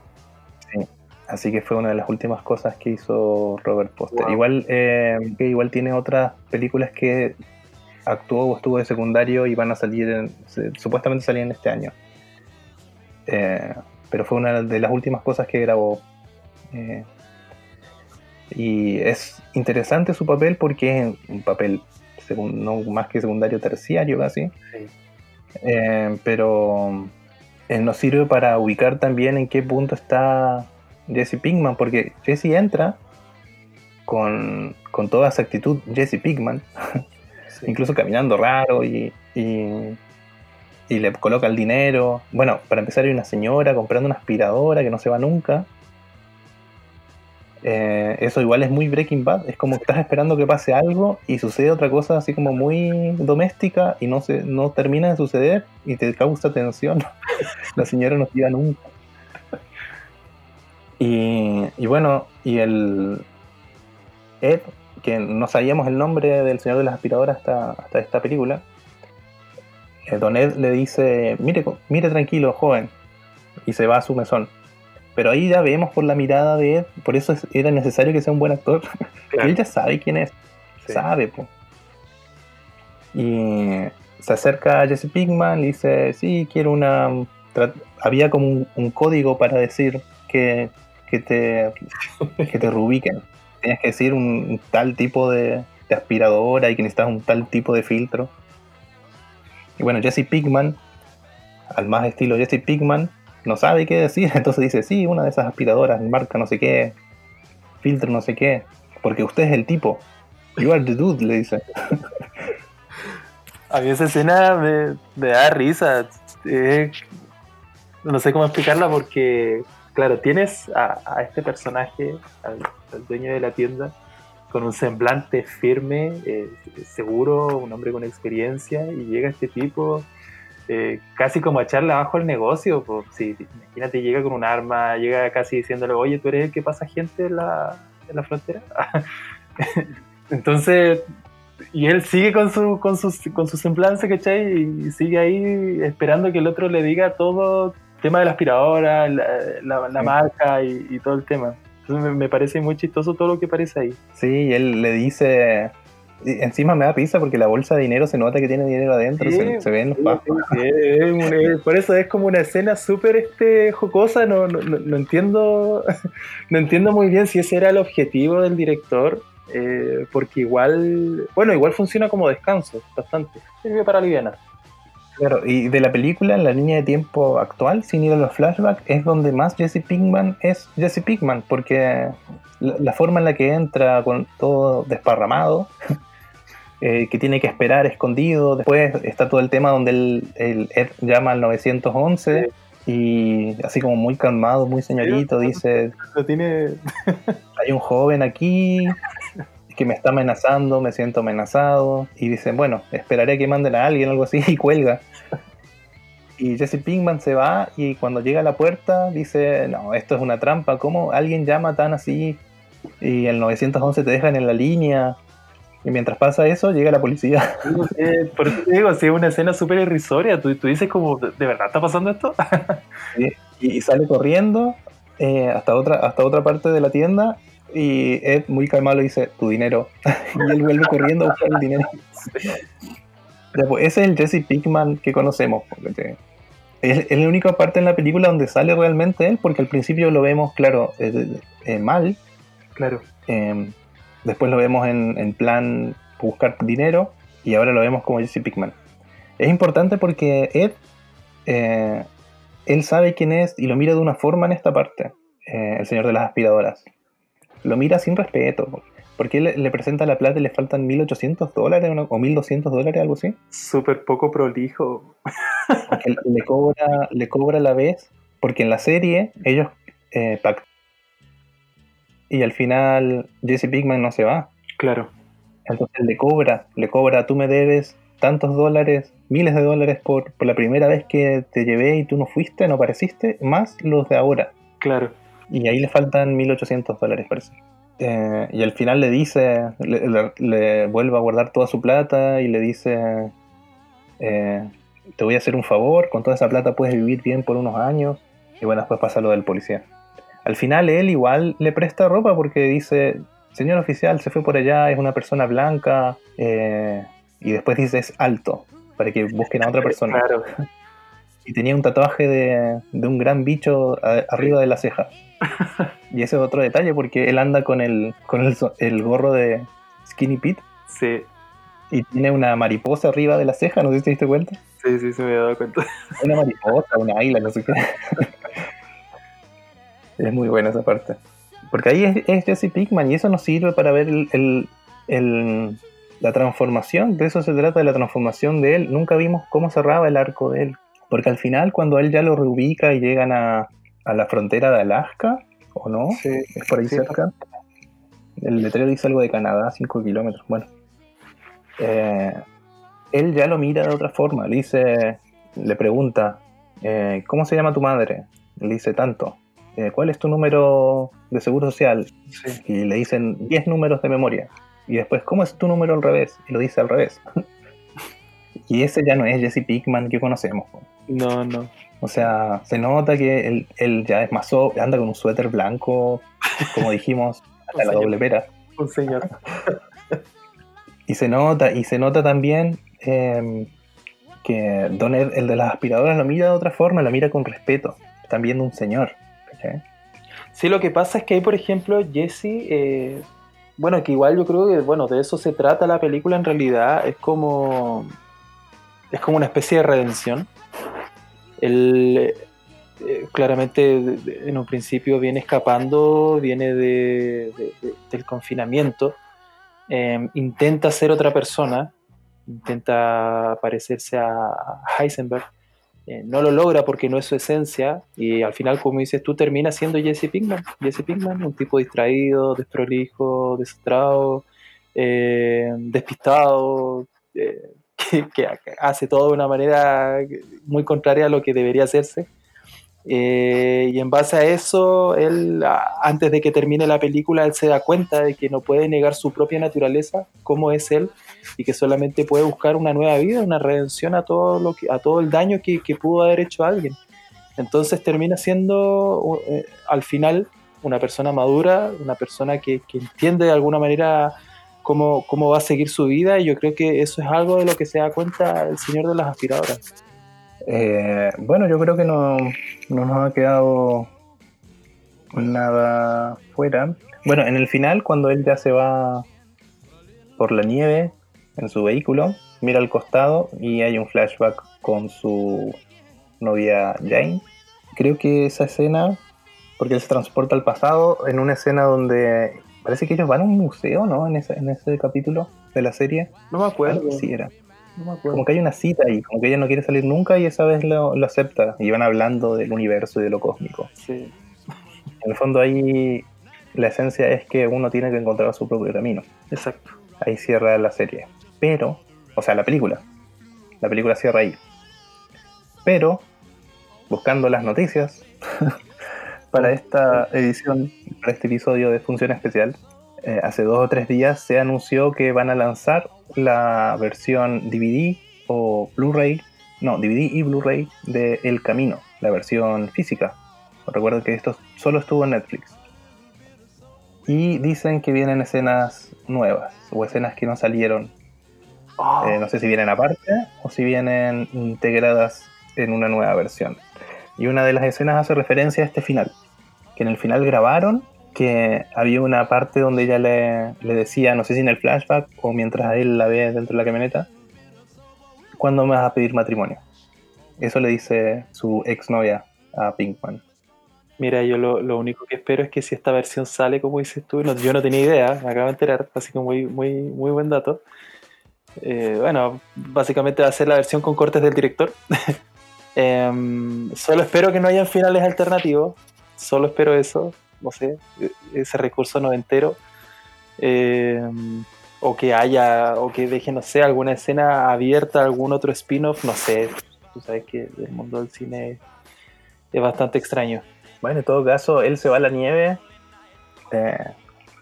Así que fue una de las últimas cosas que hizo Robert Foster. Wow. Igual, eh, que igual tiene otras películas que actuó o estuvo de secundario y van a salir, en- se- supuestamente salían este año. Eh, pero fue una de las últimas cosas que grabó. Eh, y es interesante su papel porque es un papel no más que secundario, terciario casi. Sí. Eh, pero nos sirve para ubicar también en qué punto está Jesse Pinkman, porque Jesse entra con, con toda esa actitud Jesse Pinkman, Incluso caminando raro y, y, y le coloca el dinero. Bueno, para empezar hay una señora comprando una aspiradora que no se va nunca. Eh, eso igual es muy Breaking Bad, es como que estás esperando que pase algo y sucede otra cosa así como muy doméstica y no se no termina de suceder y te causa tensión. La señora no iba nunca. Y, y bueno, y el Ed, que no sabíamos el nombre del señor de las aspiradoras hasta, hasta esta película, eh, Don Ed le dice, mire, mire tranquilo, joven, y se va a su mesón. Pero ahí ya vemos por la mirada de Ed, por eso es- era necesario que sea un buen actor, Claro, él ya sabe quién es, sí. sabe, po. Y se acerca a Jesse Pinkman, le dice, sí, quiero una... Había como un, un código para decir que, que te, que te reubiquen. Tenías que decir un, tal tipo de, aspiradora y que necesitas un tal tipo de filtro. Y bueno, Jesse Pinkman, al más estilo Jesse Pinkman, no sabe qué decir, entonces dice, sí, una de esas aspiradoras, marca no sé qué, filtro no sé qué, porque usted es el tipo. You are the dude, le dice. A mí esa escena me, da risa. Eh, no sé cómo explicarla porque, claro, tienes a, a este personaje, al dueño de la tienda, con un semblante firme, eh, seguro, un hombre con experiencia, y llega este tipo eh, casi como a echarle abajo el negocio. Pues, sí, imagínate, llega con un arma, llega casi diciéndole, oye, tú eres el que pasa gente en la, en la frontera. Entonces, y él sigue con su, con su, con su semblanza, ¿cachai? Y sigue ahí esperando que el otro le diga todo el tema de la aspiradora, la, la- la Sí. marca y, y todo el tema. Entonces me, parece muy chistoso todo lo que parece ahí. Sí, y él le dice, Y encima me da pizza porque la bolsa de dinero se nota que tiene dinero adentro, Sí, se, se ven los pasos. sí, por eso es como una escena súper este, jocosa, no, no, no- no entiendo no entiendo muy bien si ese era el objetivo del director, eh, porque igual, bueno, igual funciona como descanso, bastante, sirve para aliviar. Claro, y de la película, la línea de tiempo actual, sin ir a los flashbacks, es donde más Jesse Pinkman es Jesse Pinkman, porque la, la forma en la que entra con todo desparramado, eh, que tiene que esperar escondido, después está todo el tema donde Ed llama al 911 y así como muy calmado, muy señorito, dice, Lo tiene, hay un joven aquí que me está amenazando, me siento amenazado. Y dicen, bueno, esperaré a que manden a alguien, algo así, y cuelga. Y Jesse Pinkman se va y cuando llega a la puerta dice, no, esto es una trampa, ¿cómo alguien llama tan así? Y el 911 te dejan en la línea. Y mientras pasa eso, llega la policía. eh, por eso te digo, si es una escena súper irrisoria, tú, tú dices como, ¿de verdad está pasando esto? y, y sale corriendo eh, hasta, otra, hasta otra parte de la tienda. Y Ed, muy calmado, le dice, tu dinero. y él vuelve corriendo a buscar el dinero. Ya, pues, ese es el Jesse Pinkman que conocemos. porque Es, es la única parte en la película donde sale realmente él, porque al principio lo vemos, claro, eh, eh, mal. Claro. eh, después lo vemos en, en plan buscar dinero. Y ahora lo vemos como Jesse Pinkman. Es importante porque Ed, eh, él sabe quién es y lo mira de una forma en esta parte, eh, el señor de las aspiradoras. Lo mira sin respeto, porque le, le presenta la plata y le faltan 1.800 dólares o 1.200 dólares, algo así. Súper poco prolijo. Porque le cobra, le cobra a la vez, porque en la serie ellos eh, pactan. Y al final Jesse Pinkman no se va. Claro. Entonces le cobra, le cobra, tú me debes tantos dólares, miles de dólares por, por la primera vez que te llevé y tú no fuiste, no apareciste, más los de ahora. Claro. Y ahí le faltan 1800 dólares, parece. Eh, y al final le dice, le, le- le vuelve a guardar toda su plata y le dice, eh, te voy a hacer un favor, con toda esa plata puedes vivir bien por unos años. Y bueno, después pasa lo del policía. Al final él igual le presta ropa porque dice, señor oficial, se fue por allá, es una persona blanca. eh, y después dice, es alto, para que busquen a otra persona. Claro. Y tenía un tatuaje de, de un gran bicho a- arriba de la ceja. Y ese es otro detalle porque él anda con el, con el, gorro de Skinny Pete Sí. y tiene una mariposa arriba de la ceja, no sé si te diste cuenta. Sí, sí, se me había dado cuenta. Una mariposa, una águila, no sé qué. Es muy buena esa parte. Porque ahí es, es Jesse Pinkman y eso nos sirve para ver el, el- el- la transformación. De eso se trata, de la transformación de él. Nunca vimos cómo cerraba el arco de él. Porque al final, cuando él ya lo reubica y llegan a, a la frontera de Alaska, ¿o no? Sí. Es por ahí Sí. cerca. El letrero dice algo de Canadá, 5 kilómetros. Bueno. Eh, él ya lo mira de otra forma. Le dice, le pregunta, eh, ¿cómo se llama tu madre? Le dice tanto. Eh, ¿Cuál es tu número de seguro social? Sí. Y le dicen 10 números de memoria. Y después, ¿cómo es tu número al revés? Y lo dice al revés. y ese ya no es Jesse Pinkman que conocemos. No, no. O sea, se nota que él, él ya es más so- anda con un suéter blanco, como dijimos, hasta la señor. doble pera. Un señor. Y se nota, y se nota también eh, que Don Ed, el de las aspiradoras, lo mira de otra forma, lo mira con respeto. Están viendo un señor. ¿cachai? Sí, lo que pasa es que ahí, por ejemplo, Jesse, eh, bueno, que igual yo creo que, bueno, de eso se trata la película en realidad, es como, es como una especie de redención. Él, eh, claramente, en un principio viene escapando, viene de- de- de- del confinamiento, eh, intenta ser otra persona, intenta parecerse a Heisenberg, eh, no lo logra porque no es su esencia y al final, como dices tú, termina siendo Jesse Pinkman. Jesse Pinkman, un tipo distraído, desprolijo, desastrado, eh, despistado, eh, que, hace todo de una manera muy contraria a lo que debería hacerse. Eh, y en base a eso, él, antes de que termine la película, él se da cuenta de que no puede negar su propia naturaleza, cómo es él, y que solamente puede buscar una nueva vida, una redención a todo, lo que, a todo el daño que, que pudo haber hecho a alguien. Entonces termina siendo eh, al final una persona madura, una persona que, que entiende de alguna manera cómo, cómo va a seguir su vida y yo creo que eso es algo de lo que se da cuenta el señor de las aspiradoras. Eh, bueno, yo creo que no, no nos ha quedado nada fuera. Bueno, en el final, cuando él ya se va por la nieve en su vehículo, mira al costado y hay un flashback con su novia Jane. Creo que esa escena, porque él se transporta al pasado, en una escena donde parece que ellos van a un museo, ¿no? En ese, en ese capítulo de la serie. No me acuerdo. Algo así era. No me acuerdo. Como que hay una cita ahí, como que ella no quiere salir nunca y esa vez lo, lo acepta. Y van hablando del universo y de lo cósmico. Sí. En el fondo ahí la esencia es que uno tiene que encontrar su propio camino. Exacto. Ahí cierra la serie. Pero, o sea, la película. La película cierra ahí. Pero, buscando las noticias para esta edición, para este episodio de Función Especial, eh, hace dos o tres días se anunció que van a lanzar la versión DVD o Blu-ray, no, DVD y Blu-ray de El Camino, la versión física. Recuerden que esto solo estuvo en Netflix. Y dicen que vienen escenas nuevas o escenas que no salieron. Oh, Eh, no sé si vienen aparte o si vienen integradas en una nueva versión. Y una de las escenas hace referencia a este final. Que en el final grabaron que había una parte donde ella le, le decía, no sé si en el flashback o mientras él la ve dentro de la camioneta, ¿cuándo me vas a pedir matrimonio? Eso le dice su exnovia a Pinkman. Mira, yo lo, lo único que espero es que si esta versión sale, como dices tú, yo no tenía idea, me acabo de enterar, así que muy, muy, muy buen dato. Eh, bueno, básicamente va a ser la versión con cortes del director. Em, solo espero que no hayan finales alternativos, solo espero eso, no sé, e- ese recurso noventero. Em, o que haya, o que deje, no sé, alguna escena abierta, algún otro spin-off, no sé. Tú sabes que el mundo del cine es bastante extraño. Bueno, en todo caso, él se va a la nieve. Eh,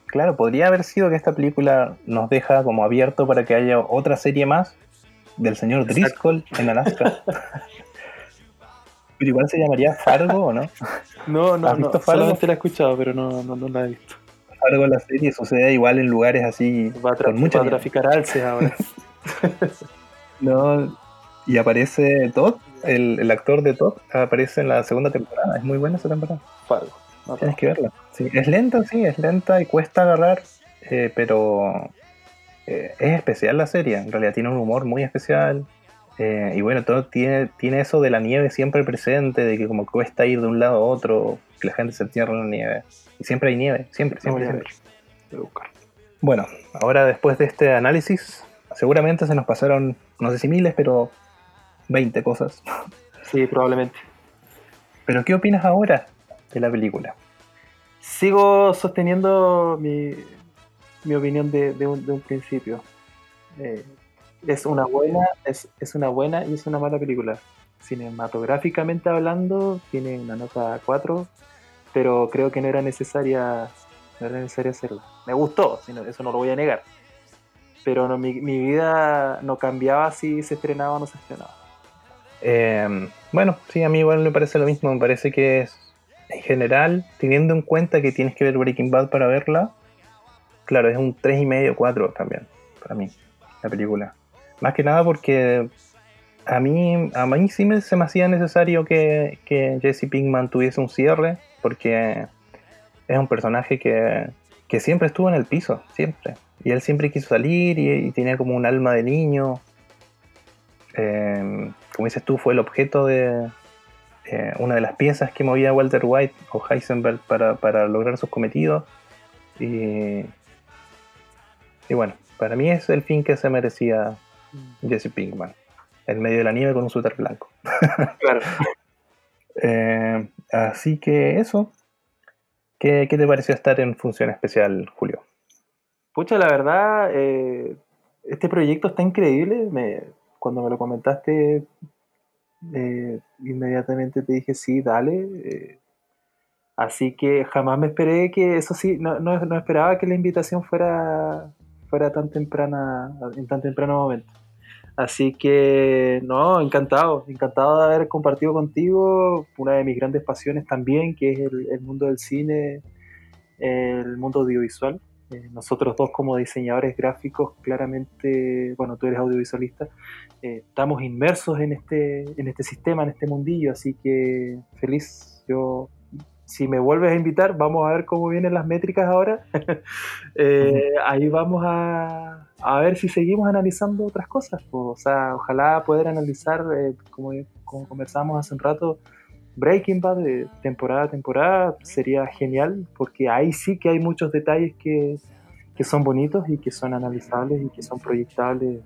claro, podría haber sido que esta película nos deja como abierto para que haya otra serie más del señor Driscoll en Alaska. Pero igual se llamaría Fargo, ¿o no? No, no, ¿Has no, visto Fargo? solamente la he escuchado, pero no, no, no la he visto. Fargo la serie sucede igual en lugares así Va a, tra- con mucha va a nieve. traficar alces ahora. No, y aparece Todd, el, el actor de Todd, aparece en la segunda temporada. Es muy buena esa temporada. Fargo. No, Tienes que verla. Sí, es lenta, sí, es lenta y cuesta agarrar, eh, pero eh, es especial la serie. En realidad tiene un humor muy especial. Eh, y bueno, todo tiene, tiene eso de la nieve siempre presente, de que como cuesta ir de un lado a otro, que la gente se entierra en la nieve. Y siempre hay nieve, siempre, no siempre. a siempre. ver. Voy a buscar. Bueno, ahora después de este análisis, seguramente se nos pasaron, no sé si miles, pero 20 cosas. Sí, probablemente. Pero ¿qué opinas ahora de la película? Sigo sosteniendo mi, mi opinión de, de un, de un principio. Eh, es una buena, es, es una buena y es una mala película. Cinematográficamente hablando, tiene una nota 4, pero creo que no era necesaria, no era necesaria hacerla. Me gustó, si no- eso no lo voy a negar. Pero no, mi, mi vida no cambiaba si se estrenaba o no se estrenaba. Eh, bueno, sí, a mí igual me parece lo mismo. Me parece que es, en general, teniendo en cuenta que tienes que ver Breaking Bad para verla, claro, es un 3,5 4 también, para mí, la película. Más que nada porque a mí, a mí sí me, se me hacía necesario que, que Jesse Pinkman tuviese un cierre, porque es un personaje que, que siempre estuvo en el piso, siempre. Y él siempre quiso salir y, y tenía como un alma de niño. Eh, como dices tú, fue el objeto de eh, una de las piezas que movía Walter White o Heisenberg para, para lograr sus cometidos. Y, y bueno, para mí es el fin que se merecía Jesse Pinkman. En medio de la nieve con un suéter blanco. Claro. Eh, así que eso. ¿Qué, ¿Qué te pareció estar en función especial, Julio? Pucha, la verdad, eh, este proyecto está increíble. Me, cuando me lo comentaste, eh, inmediatamente te dije sí, dale. así que jamás me esperé que, eso sí, no, no, no esperaba que la invitación fuera, fuera tan temprana, en tan temprano momento. Así que, no, encantado, encantado de haber compartido contigo una de mis grandes pasiones también, que es el, el mundo del cine, el mundo audiovisual. Eh, nosotros dos como diseñadores gráficos, claramente, bueno, tú eres audiovisualista, eh, estamos inmersos en este, en este sistema, en este mundillo, así que feliz. Yo, si me vuelves a invitar, vamos a ver cómo vienen las métricas ahora. Eh, ahí vamos a, a, ver si seguimos analizando otras cosas. o sea, ojalá poder analizar, como, como conversábamos hace un rato, Breaking Bad de temporada a temporada sería genial porque ahí sí que hay muchos detalles que, que son bonitos y que son analizables y que son proyectables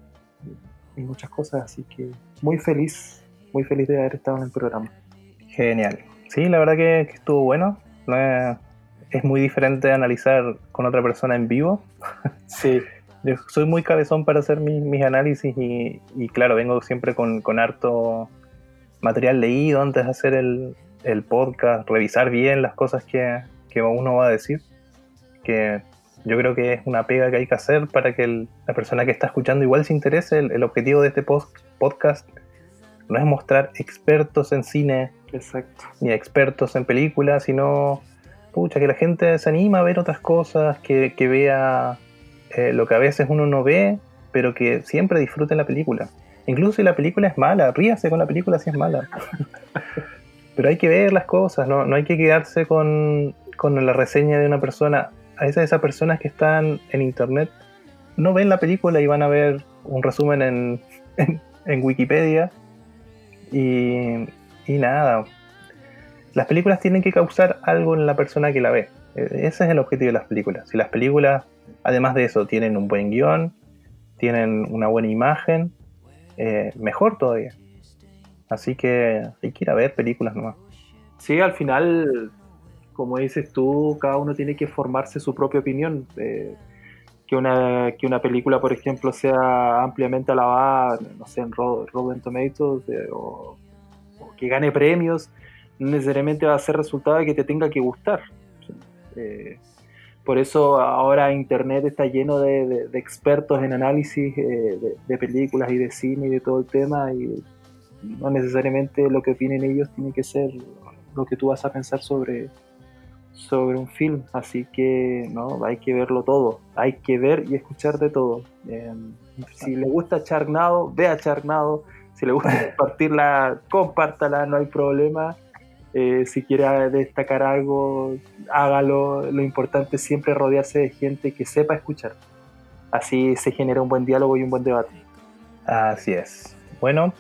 y muchas cosas. Así que muy feliz, muy feliz de haber estado en el programa. Genial. Sí, la verdad que, estuvo bueno. es, muy diferente analizar con otra persona en vivo. Sí. Yo soy muy cabezón para hacer mis, análisis y, y, claro, vengo siempre con, con harto material leído antes de hacer el, podcast, revisar bien las cosas que, uno va a decir, que yo creo que es una pega que hay que hacer para que la persona que está escuchando igual se interese. El, objetivo de este post, podcast no es mostrar expertos en cine, Exacto. ni expertos en películas, sino pucha, que la gente se anima a ver otras cosas, que, vea eh, lo que a veces uno no ve, pero que siempre disfrute la película. Incluso si la película es mala, ríase con la película si es mala. Pero hay que ver las cosas, no, no hay que quedarse con, la reseña de una persona. A veces esas personas que están en internet no ven la película y van a ver un resumen en, en, Wikipedia. Y, y nada, las películas tienen que causar algo en la persona que la ve. E, ese es el objetivo de las películas. Si las películas, además de eso, tienen un buen guion, tienen una buena imagen, eh, mejor todavía. Así que hay que ir a ver películas nomás. Sí, al final, como dices tú, cada uno tiene que formarse su propia opinión. Eh, que, una, que una película, por ejemplo, sea ampliamente alabada, no sé, en Rotten Tomatoes eh, o, que gane premios, necesariamente va a ser resultado de que te tenga que gustar. Por eso ahora Internet está lleno de, expertos en análisis eh, de, películas y de cine y de todo el tema y no necesariamente lo que opinen ellos tiene que ser lo que tú vas a pensar sobre, sobre un film. Así que no, hay que verlo todo, hay que ver y escuchar de todo. Em, si le gusta Charnado, vea Charnado. Si le gusta compartirla, compártala, no hay problema. Eh, si quiere destacar algo, hágalo. Lo importante es siempre rodearse de gente que sepa escuchar. Así se genera un buen diálogo y un buen debate. Así es. Bueno,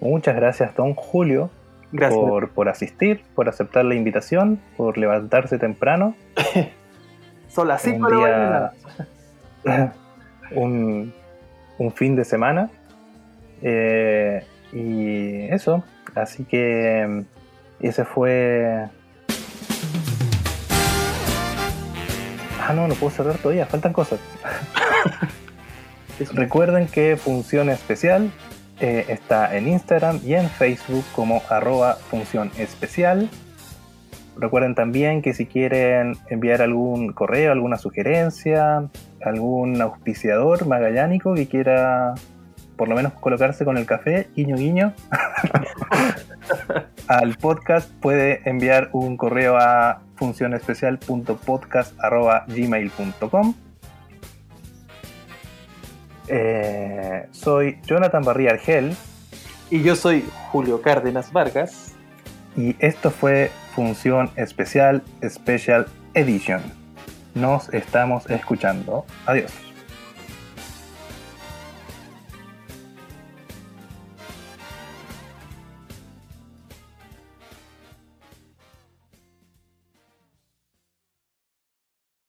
muchas gracias, don Julio, Por, por asistir, por aceptar la invitación, por levantarse temprano. Son las 5 de la mañana. un, un fin de semana. Eh, y eso. Así que y ese fue. Ah, no, no puedo cerrar todavía, faltan cosas. Recuerden que Función Especial eh, está en Instagram y en Facebook como arroba función especial. Recuerden también que si quieren enviar algún correo, alguna sugerencia, algún auspiciador magallánico que quiera por lo menos colocarse con el café, guiño guiño, al podcast puede enviar un correo a funcionespecial.podcast.gmail.com eh, Soy Jonathan Barría Argel. Y yo soy Julio Cárdenas Vargas. Y esto fue Función Especial Special Edition. Nos estamos escuchando. Adiós.